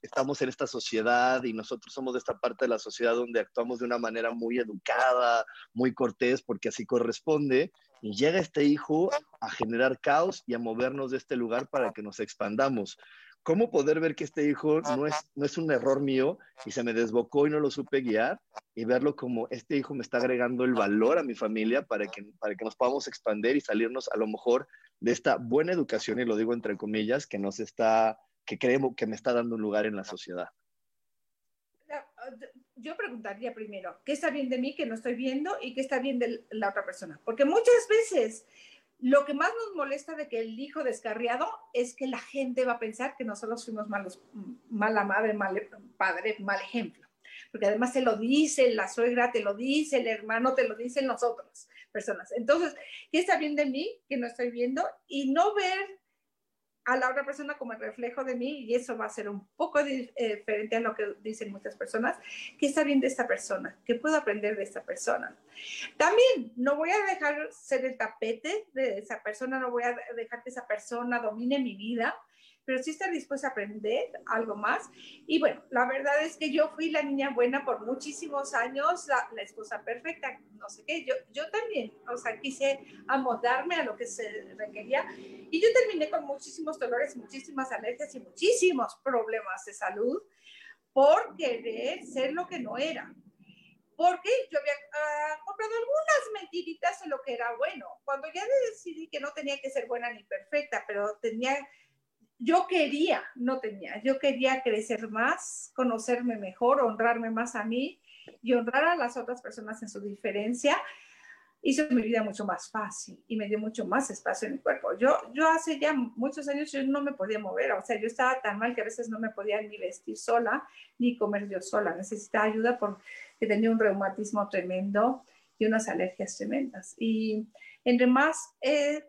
que estamos en esta sociedad y nosotros somos de esta parte de la sociedad donde actuamos de una manera muy educada, muy cortés, porque así corresponde. Y llega este hijo a generar caos y a movernos de este lugar para que nos expandamos. ¿Cómo poder ver que este hijo no es, no es un error mío y se me desbocó y no lo supe guiar y verlo como este hijo me está agregando el valor a mi familia para que, para que nos podamos expandir y salirnos a lo mejor de esta buena educación, y lo digo entre comillas, que nos está, que creemos que me está dando un lugar en la sociedad? Yo preguntaría primero, ¿qué está bien de mí que no estoy viendo y qué está bien de la otra persona? Porque muchas veces lo que más nos molesta de que el hijo descarriado es que la gente va a pensar que nosotros fuimos malos, mala madre, mal padre, mal ejemplo. Porque además se lo dice la suegra, te lo dice el hermano, te lo dicen nosotros, personas. Entonces, ¿qué está bien de mí que no estoy viendo? Y no ver a la otra persona como el reflejo de mí, y eso va a ser un poco eh, diferente a lo que dicen muchas personas, ¿qué está bien de esta persona? ¿Qué puedo aprender de esta persona? También no voy a dejar ser el tapete de esa persona, no voy a dejar que esa persona domine mi vida, pero sí estar dispuesta a aprender algo más. Y bueno, la verdad es que yo fui la niña buena por muchísimos años, la, la esposa perfecta, no sé qué, yo, yo también, o sea, quise amoldarme a lo que se requería y yo terminé con muchísimos dolores, muchísimas alergias y muchísimos problemas de salud, por querer ser lo que no era. Porque yo había ah, comprado algunas mentiritas en lo que era bueno. Cuando ya decidí que no tenía que ser buena ni perfecta, pero tenía, yo quería, no tenía, yo quería crecer más, conocerme mejor, honrarme más a mí y honrar a las otras personas en su diferencia hizo mi vida mucho más fácil y me dio mucho más espacio en mi cuerpo. Yo, yo hace ya muchos años yo no me podía mover, o sea, yo estaba tan mal que a veces no me podía ni vestir sola, ni comer yo sola. Necesitaba ayuda porque tenía un reumatismo tremendo y unas alergias tremendas. Y entre más he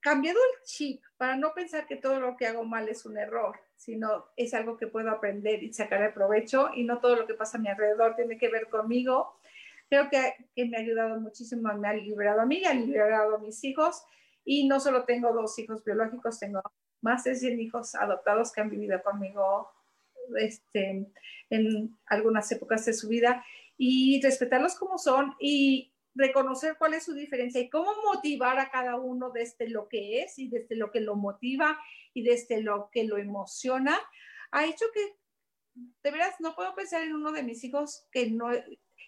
cambiado el chip para no pensar que todo lo que hago mal es un error, sino es algo que puedo aprender y sacar el provecho y no todo lo que pasa a mi alrededor tiene que ver conmigo. Creo que, que, me ha ayudado muchísimo, me ha liberado a mí, ha liberado a mis hijos y no solo tengo dos hijos biológicos, tengo más de 100 hijos adoptados que han vivido conmigo este, en algunas épocas de su vida y respetarlos como son y reconocer cuál es su diferencia y cómo motivar a cada uno desde lo que es y desde lo que lo motiva y desde lo que lo emociona, ha hecho que, de veras, no puedo pensar en uno de mis hijos que no,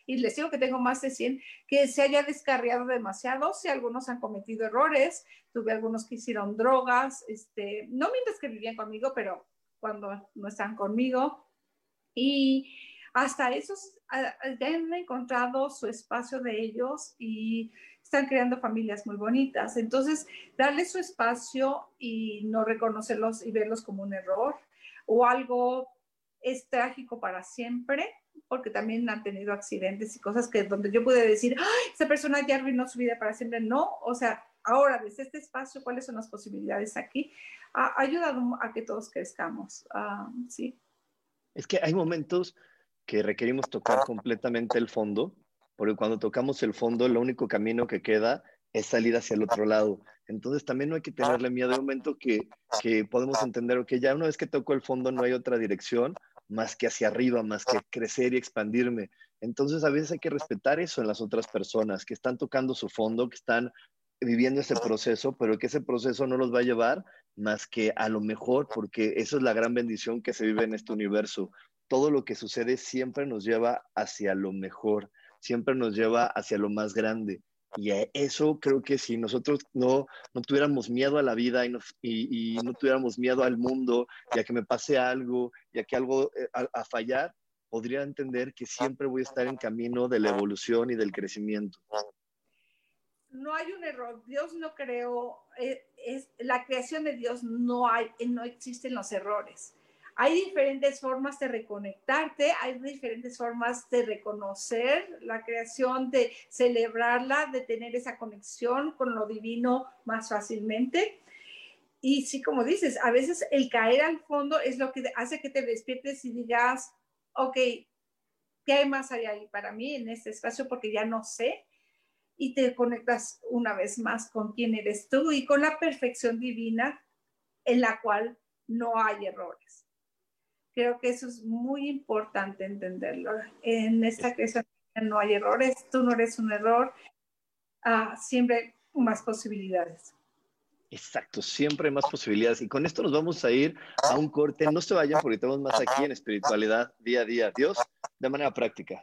y les digo que tengo más de 100, que se haya descarriado demasiado, si algunos han cometido errores, tuve algunos que hicieron drogas, este, no mientras que vivían conmigo, pero cuando no están conmigo. Y hasta esos ya han encontrado su espacio de ellos y están creando familias muy bonitas. Entonces, darles su espacio y no reconocerlos y verlos como un error o algo es trágico para siempre, porque también han tenido accidentes y cosas que donde yo pude decir, ¡Ay, esa persona ya arruinó su vida para siempre. No, o sea, ahora desde este espacio, ¿cuáles son las posibilidades aquí? Ha, ayudado a que todos crezcamos, ah, sí. Es que hay momentos que requerimos tocar completamente el fondo, porque cuando tocamos el fondo, el único camino que queda es salir hacia el otro lado. Entonces también no hay que tenerle miedo. Hay un momento que, que podemos entender que ya una vez que toco el fondo no hay otra dirección, más que hacia arriba, más que crecer y expandirme. Entonces a veces hay que respetar eso en las otras personas que están tocando su fondo, que están viviendo ese proceso, pero que ese proceso no los va a llevar más que a lo mejor, porque eso es la gran bendición que se vive en este universo. Todo lo que sucede siempre nos lleva hacia lo mejor, siempre nos lleva hacia lo más grande. Y eso creo que si nosotros no, no tuviéramos miedo a la vida y no, tuviéramos miedo al mundo, ya que me pase algo, ya que algo eh, a, fallar, podría entender que siempre voy a estar en camino de la evolución y del crecimiento. No hay un error. Dios no creó, eh, es, la creación de Dios no hay, no existen los errores hay diferentes formas de reconectarte, hay diferentes formas de reconocer la creación, de celebrarla, de tener esa conexión con lo divino más fácilmente. Y sí, como dices, a veces el caer al fondo es lo que hace que te despiertes y digas, ok, ¿qué hay más allá ahí para mí en este espacio? Porque ya no sé. Y te conectas una vez más con quién eres tú y con la perfección divina en la cual no hay errores. Creo que eso es muy importante entenderlo. En esta creación no hay errores, tú no eres un error, ah, siempre más posibilidades. Exacto, siempre hay más posibilidades. Y con esto nos vamos a ir a un corte. No se vayan porque tenemos más aquí en espiritualidad día a día. Dios, de manera práctica.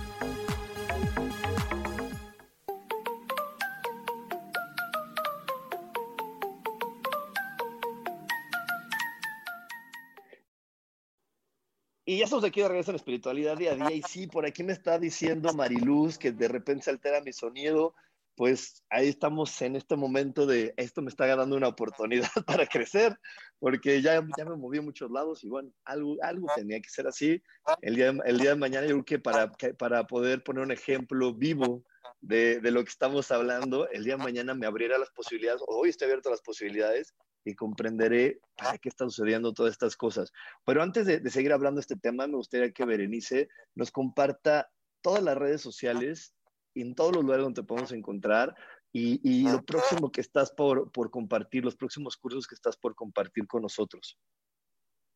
Y ya estamos aquí de regreso en espiritualidad día a día. Y sí, por aquí me está diciendo Mariluz que de repente se altera mi sonido. Pues ahí estamos en este momento de esto me está dando una oportunidad para crecer, porque ya, ya me moví a muchos lados y bueno, algo, algo tenía que ser así. El día, el día de mañana yo creo que para, para poder poner un ejemplo vivo de, de, lo que estamos hablando, el día de mañana me abrirá las posibilidades, hoy estoy abierto a las posibilidades y comprenderé para qué están sucediendo todas estas cosas. Pero antes de, seguir hablando de este tema, me gustaría que Berenice nos comparta todas las redes sociales y en todos los lugares donde te podemos encontrar y, lo próximo que estás por, por, compartir, los próximos cursos que estás por compartir con nosotros.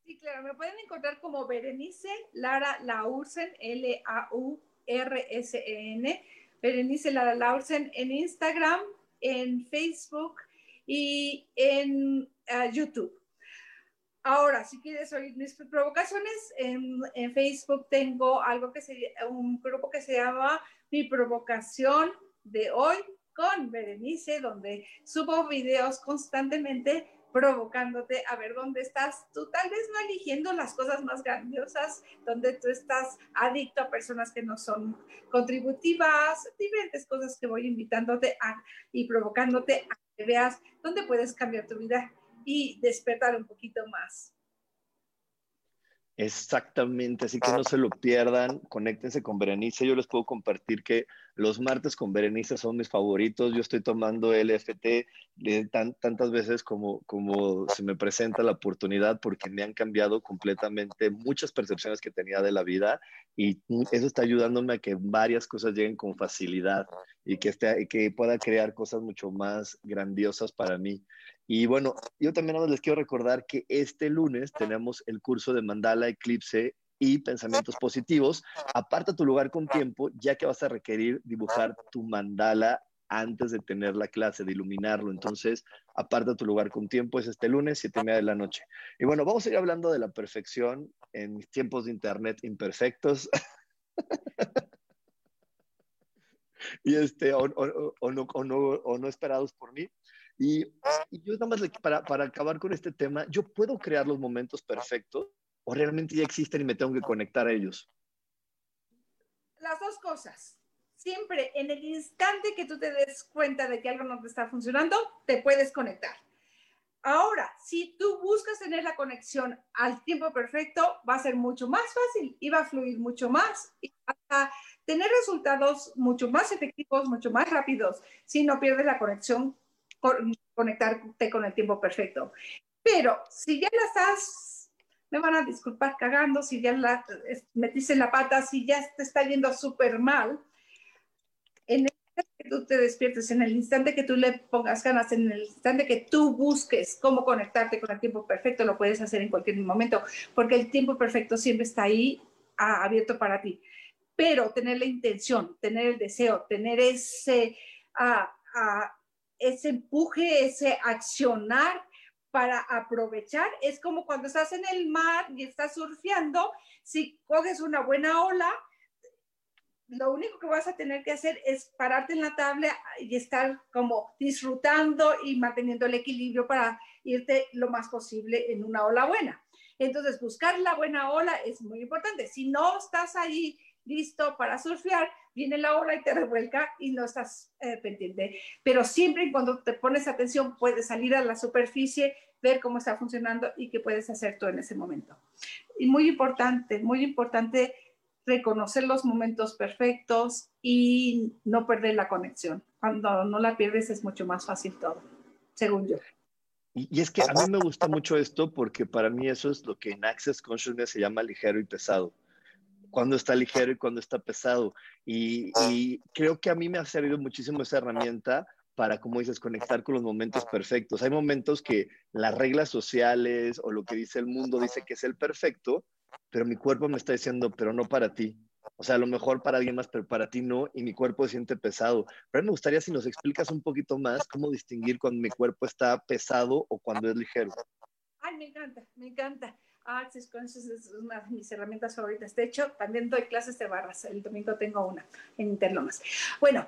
Sí, claro, me pueden encontrar como Berenice Lara Laursen, L-A-U-R-S-E-N, Berenice Lara Laursen en Instagram, en Facebook, y en ah, YouTube. Ahora, si quieres oír mis provocaciones, en, Facebook tengo algo que se, un grupo que se llama Mi Provocación de Hoy con Berenice, donde subo videos constantemente provocándote a ver dónde estás. Tú tal vez no eligiendo las cosas más grandiosas, donde tú estás adicto a personas que no son contributivas, diferentes cosas que voy invitándote a, y provocándote a que veas dónde puedes cambiar tu vida y despertar un poquito más. Exactamente, así que no se lo pierdan, conéctense con Berenice. Yo les puedo compartir que los martes con Berenice son mis favoritos. Yo estoy tomando LFT tantas veces como, se me presenta la oportunidad porque me han cambiado completamente muchas percepciones que tenía de la vida y eso está ayudándome a que varias cosas lleguen con facilidad y que pueda crear cosas mucho más grandiosas para mí. Y bueno, yo también les quiero recordar que este lunes tenemos el curso de Mandala Eclipse y pensamientos positivos. Aparta tu lugar con tiempo, ya que vas a requerir dibujar tu mandala antes de tener la clase, de iluminarlo. Entonces, aparta tu lugar con tiempo, es este lunes, siete y media de la noche. Y bueno, vamos a ir hablando de la perfección en mis tiempos de internet imperfectos. y este, o, no, o, no, esperados por mí. Y, y yo nada más para, para acabar con este tema, yo puedo crear los momentos perfectos o realmente ya existen y me tengo que conectar a ellos? Las dos cosas. Siempre en el instante que tú te des cuenta de que algo no te está funcionando, te puedes conectar. Ahora, si tú buscas tener la conexión al tiempo perfecto, va a ser mucho más fácil y va a fluir mucho más y a tener resultados mucho más efectivos, mucho más rápidos, si no pierdes la conexión, conectarte con el tiempo perfecto. Pero si ya la estás me van a disculpar cagando si ya la, metiste la pata, si ya te está yendo súper mal. En el instante que tú te despiertes, en el instante que tú le pongas ganas, en el instante que tú busques cómo conectarte con el tiempo perfecto, lo puedes hacer en cualquier momento, porque el tiempo perfecto siempre está ahí abierto para ti. Pero tener la intención, tener el deseo, tener ese, ese empuje, ese accionar, para aprovechar. Es como cuando estás en el mar y estás surfeando, si coges una buena ola, lo único que vas a tener que hacer es pararte en la tabla y estar como disfrutando y manteniendo el equilibrio para irte lo más posible en una ola buena. Entonces, buscar la buena ola es muy importante. Si no estás ahí listo para surfear, viene la ola y te revuelca y no estás eh, pendiente. Pero siempre y cuando te pones atención, puedes salir a la superficie, ver cómo está funcionando y qué puedes hacer tú en ese momento. Y muy importante, muy importante reconocer los momentos perfectos y no perder la conexión. Cuando no la pierdes es mucho más fácil todo, según yo. Y, es que a mí me gusta mucho esto porque para mí eso es lo que en Access Consciousness se llama ligero y pesado. Cuando está ligero y cuando está pesado. Y, creo que a mí me ha servido muchísimo esa herramienta para, como dices, conectar con los momentos perfectos. Hay momentos que las reglas sociales o lo que dice el mundo dice que es el perfecto, pero mi cuerpo me está diciendo, pero no para ti. O sea, a lo mejor para alguien más, pero para ti no, y mi cuerpo se siente pesado. Pero a mí me gustaría si nos explicas un poquito más cómo distinguir cuando mi cuerpo está pesado o cuando es ligero. Ay, me encanta, me encanta. Access Conscious es una de mis herramientas favoritas. De hecho, también doy clases de barras. El domingo tengo una en Interlomas. Bueno,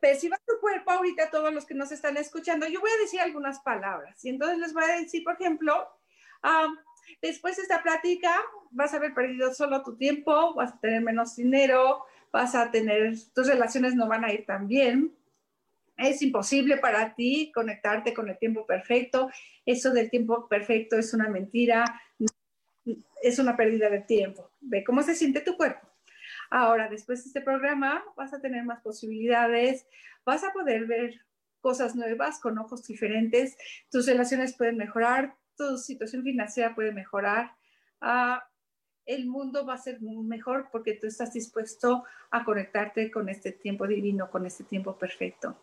perciba tu cuerpo ahorita, todos los que nos están escuchando. Yo voy a decir algunas palabras. Y entonces les voy a decir, por ejemplo, después de esta plática, vas a haber perdido solo tu tiempo, vas a tener menos dinero, vas a tener, tus relaciones no van a ir tan bien. Es imposible para ti conectarte con el tiempo perfecto. Eso del tiempo perfecto es una mentira, es una pérdida de tiempo. Ve cómo se siente tu cuerpo. Ahora, después de este programa, vas a tener más posibilidades, vas a poder ver cosas nuevas con ojos diferentes, tus relaciones pueden mejorar, tu situación financiera puede mejorar, ah, el mundo va a ser mejor porque tú estás dispuesto a conectarte con este tiempo divino, con este tiempo perfecto.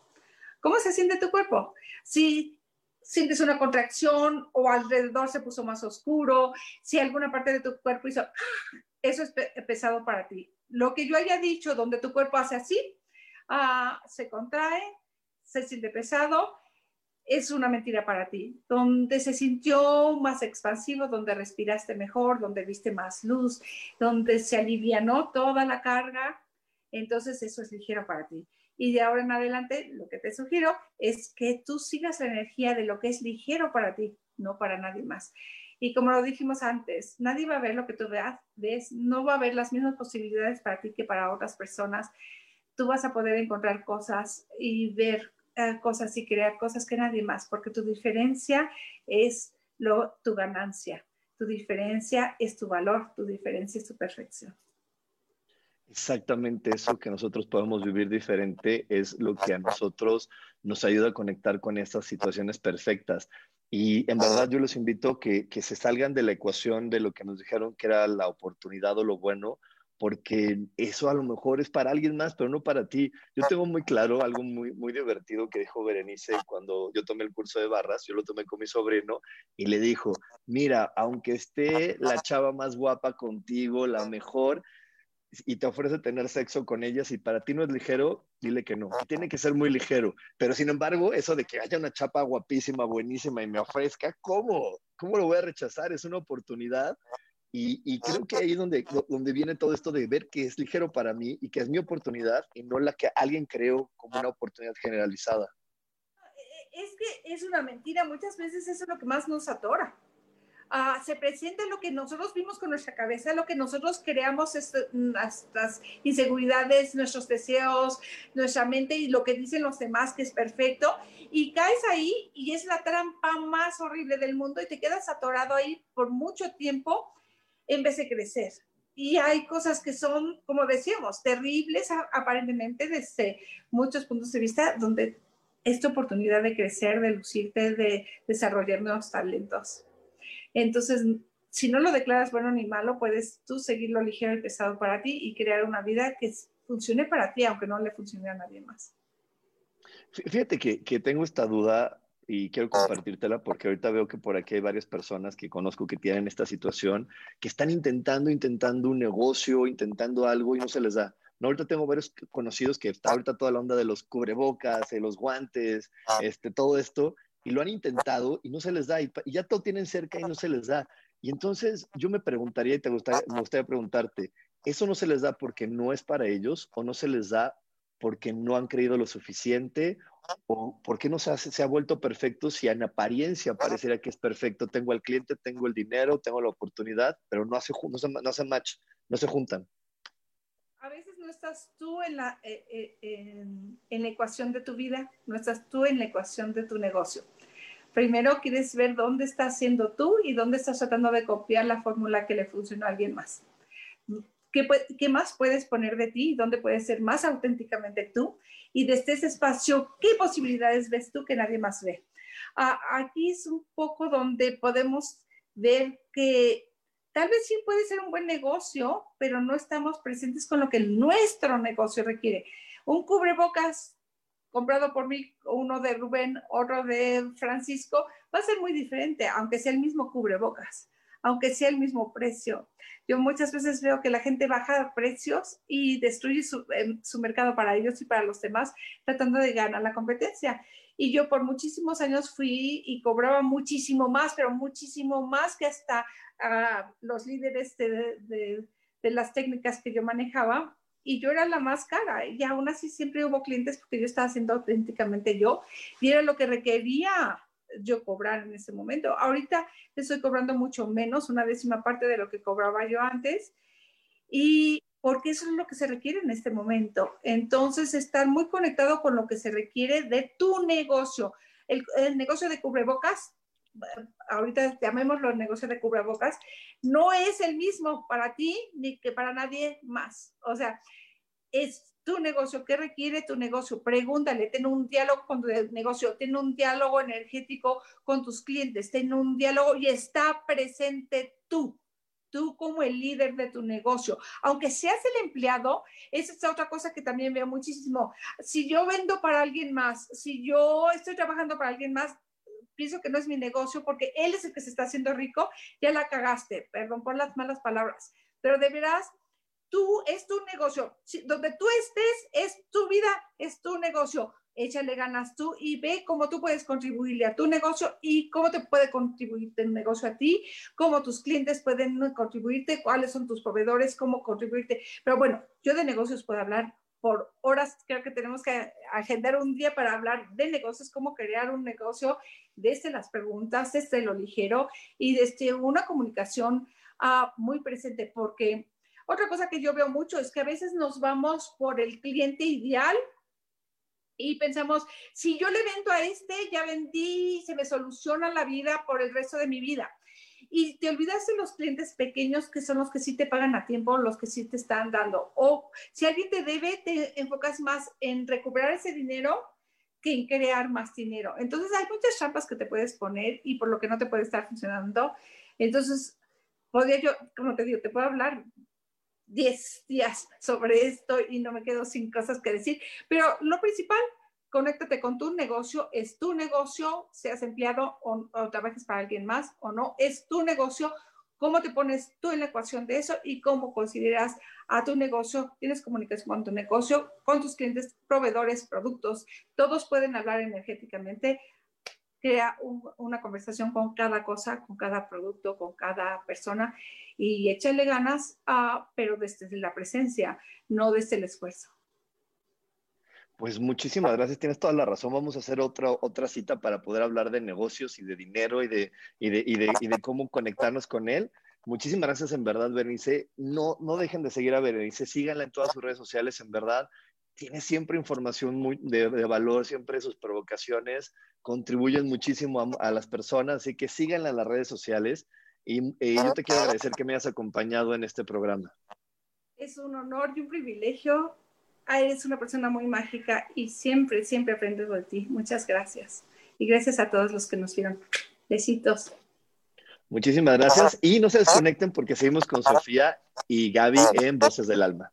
¿Cómo se siente tu cuerpo? Si sientes una contracción o alrededor se puso más oscuro, si alguna parte de tu cuerpo hizo, eso es pesado para ti. Lo que yo haya dicho, donde tu cuerpo hace así, ah, se contrae, se siente pesado, es una mentira para ti, donde se sintió más expansivo, donde respiraste mejor, donde viste más luz, donde se alivianó toda la carga, entonces eso es ligero para ti. Y de ahora en adelante, lo que te sugiero es que tú sigas la energía de lo que es ligero para ti, no para nadie más. Y como lo dijimos antes, nadie va a ver lo que tú ves, no va a haber las mismas posibilidades para ti que para otras personas. Tú vas a poder encontrar cosas y ver eh, cosas y crear cosas que nadie más, porque tu diferencia es lo, tu ganancia, tu diferencia es tu valor, tu diferencia es tu perfección. Exactamente eso que nosotros podemos vivir diferente es lo que a nosotros nos ayuda a conectar con estas situaciones perfectas. Y en verdad yo los invito que, que se salgan de la ecuación de lo que nos dijeron que era la oportunidad o lo bueno, porque eso a lo mejor es para alguien más, pero no para ti. Yo tengo muy claro algo muy, muy divertido que dijo Berenice cuando yo tomé el curso de barras, yo lo tomé con mi sobrino y le dijo, mira, aunque esté la chava más guapa contigo, la mejor, y te ofrece tener sexo con ella, si para ti no es ligero, dile que no. Tiene que ser muy ligero. Pero sin embargo, eso de que haya una chapa guapísima, buenísima y me ofrezca, ¿cómo? ¿Cómo lo voy a rechazar? Es una oportunidad y, creo que ahí es donde, viene todo esto de ver que es ligero para mí y que es mi oportunidad y no la que alguien creó como una oportunidad generalizada. Es que es una mentira, muchas veces eso es lo que más nos atora. Ah, se presenta lo que nosotros vimos con nuestra cabeza, lo que nosotros creamos, nuestras inseguridades, nuestros deseos, nuestra mente y lo que dicen los demás que es perfecto, y caes ahí y es la trampa más horrible del mundo y te quedas atorado ahí por mucho tiempo en vez de crecer. Y hay cosas que son, como decíamos, terribles aparentemente desde muchos puntos de vista, donde esta oportunidad de crecer, de lucirte, de desarrollar nuevos talentos. Entonces, si no lo declaras bueno ni malo, puedes tú seguirlo ligero y pesado para ti y crear una vida que funcione para ti, aunque no le funcione a nadie más. Fíjate que, que tengo esta duda y quiero compartírtela porque ahorita veo que por aquí hay varias personas que conozco que tienen esta situación, que están intentando, intentando un negocio, intentando algo y no se les da. No, ahorita tengo varios conocidos que está ahorita toda la onda de los cubrebocas, de los guantes, este, todo esto, y lo han intentado y no se les da, y, ya todo tienen cerca y no se les da. Y entonces yo me preguntaría y te gustaría, me gustaría preguntarte, ¿eso no se les da porque no es para ellos o no se les da porque no han creído lo suficiente o por qué no se, se ha vuelto perfecto si en apariencia pareciera que es perfecto. Tengo al cliente, tengo el dinero, tengo la oportunidad, pero no hace, no se, no match, no se juntan. A veces no estás tú en la, eh, eh, en, en la ecuación de tu vida, no estás tú en la ecuación de tu negocio. Primero quieres ver dónde estás siendo tú y dónde estás tratando de copiar la fórmula que le funcionó a alguien más. ¿Qué, ¿Qué, más puedes poner de ti? ¿Dónde puedes ser más auténticamente tú? Y desde ese espacio, ¿qué posibilidades ves tú que nadie más ve? Aquí es un poco donde podemos ver que tal vez sí puede ser un buen negocio, pero no estamos presentes con lo que nuestro negocio requiere. Un cubrebocas comprado por mí, uno de Rubén, otro de Francisco, va a ser muy diferente, aunque sea el mismo cubrebocas, aunque sea el mismo precio. Yo muchas veces veo que la gente baja precios y destruye su, em, mercado para ellos y para los demás, tratando de ganar la competencia. Y yo por muchísimos años fui y cobraba muchísimo más, pero muchísimo más que hasta uh, los líderes de, de, de las técnicas que yo manejaba y yo era la más cara y aún así siempre hubo clientes porque yo estaba haciendo auténticamente yo y era lo que requería yo cobrar en ese momento. Ahorita estoy cobrando mucho menos, una décima parte de lo que cobraba yo antes y porque eso es lo que se requiere en este momento. Entonces, estar muy conectado con lo que se requiere de tu negocio. El, negocio de cubrebocas ahorita llamémoslo negocio de cubrebocas, no es el mismo para ti ni que para nadie más. O sea, es tu negocio, ¿qué requiere tu negocio? Pregúntale, ten un diálogo con tu negocio, ten un diálogo energético con tus clientes, ten un diálogo y está presente tú tú como el líder de tu negocio. Aunque seas el empleado, esa es otra cosa que también veo muchísimo. Si yo vendo para alguien más, si yo estoy trabajando para alguien más, pienso que no es mi negocio porque él es el que se está haciendo rico, ya la cagaste, perdón por las malas palabras, pero de veras, tú es tu negocio, donde tú estés es tu vida, es tu negocio, échale ganas tú y ve cómo tú puedes contribuirle a tu negocio y cómo te puede contribuir el negocio a ti, cómo tus clientes pueden contribuirte, cuáles son tus proveedores, cómo contribuirte. Pero bueno, yo de negocios puedo hablar por horas, creo que tenemos que agendar un día para hablar de negocios, cómo crear un negocio desde las preguntas, desde lo ligero y desde una comunicación uh, muy presente, porque otra cosa que yo veo mucho es que a veces nos vamos por el cliente ideal y pensamos, si yo le vendo a este, ya vendí, se me soluciona la vida por el resto de mi vida y te olvidas de los clientes pequeños que son los que sí te pagan a tiempo, los que sí te están dando. O si alguien te debe, te enfocas más en recuperar ese dinero que en crear más dinero. Entonces hay muchas trampas que te puedes poner y por lo que no te puede estar funcionando. Entonces, podría yo, como te digo, te puedo hablar 10 días sobre esto y no me quedo sin cosas que decir, pero lo principal conéctate con tu negocio, es tu negocio, seas empleado o, trabajes para alguien más o no, es tu negocio, cómo te pones tú en la ecuación de eso y cómo consideras a tu negocio, tienes comunicación con tu negocio, con tus clientes, proveedores, productos, todos pueden hablar energéticamente, crea una conversación con cada cosa, con cada producto, con cada persona y échale ganas, uh, pero desde la presencia, no desde el esfuerzo. Pues muchísimas gracias, tienes toda la razón. Vamos a hacer otra, otra cita para poder hablar de negocios y de dinero y de, y de, y de, y de cómo conectarnos con él. Muchísimas gracias en verdad, Berenice. No, no dejen de seguir a Berenice, síganla en todas sus redes sociales, en verdad. Tiene siempre información muy de, valor, siempre sus provocaciones contribuyen muchísimo a, las personas, así que síganla en las redes sociales. Y, y yo te quiero agradecer que me hayas acompañado en este programa. Es un honor y un privilegio eres una persona muy mágica y siempre, siempre aprendo de ti. Muchas gracias. Y gracias a todos los que nos vieron. Besitos. Muchísimas gracias. Y no se desconecten porque seguimos con Sofía y Gaby en Voces del Alma.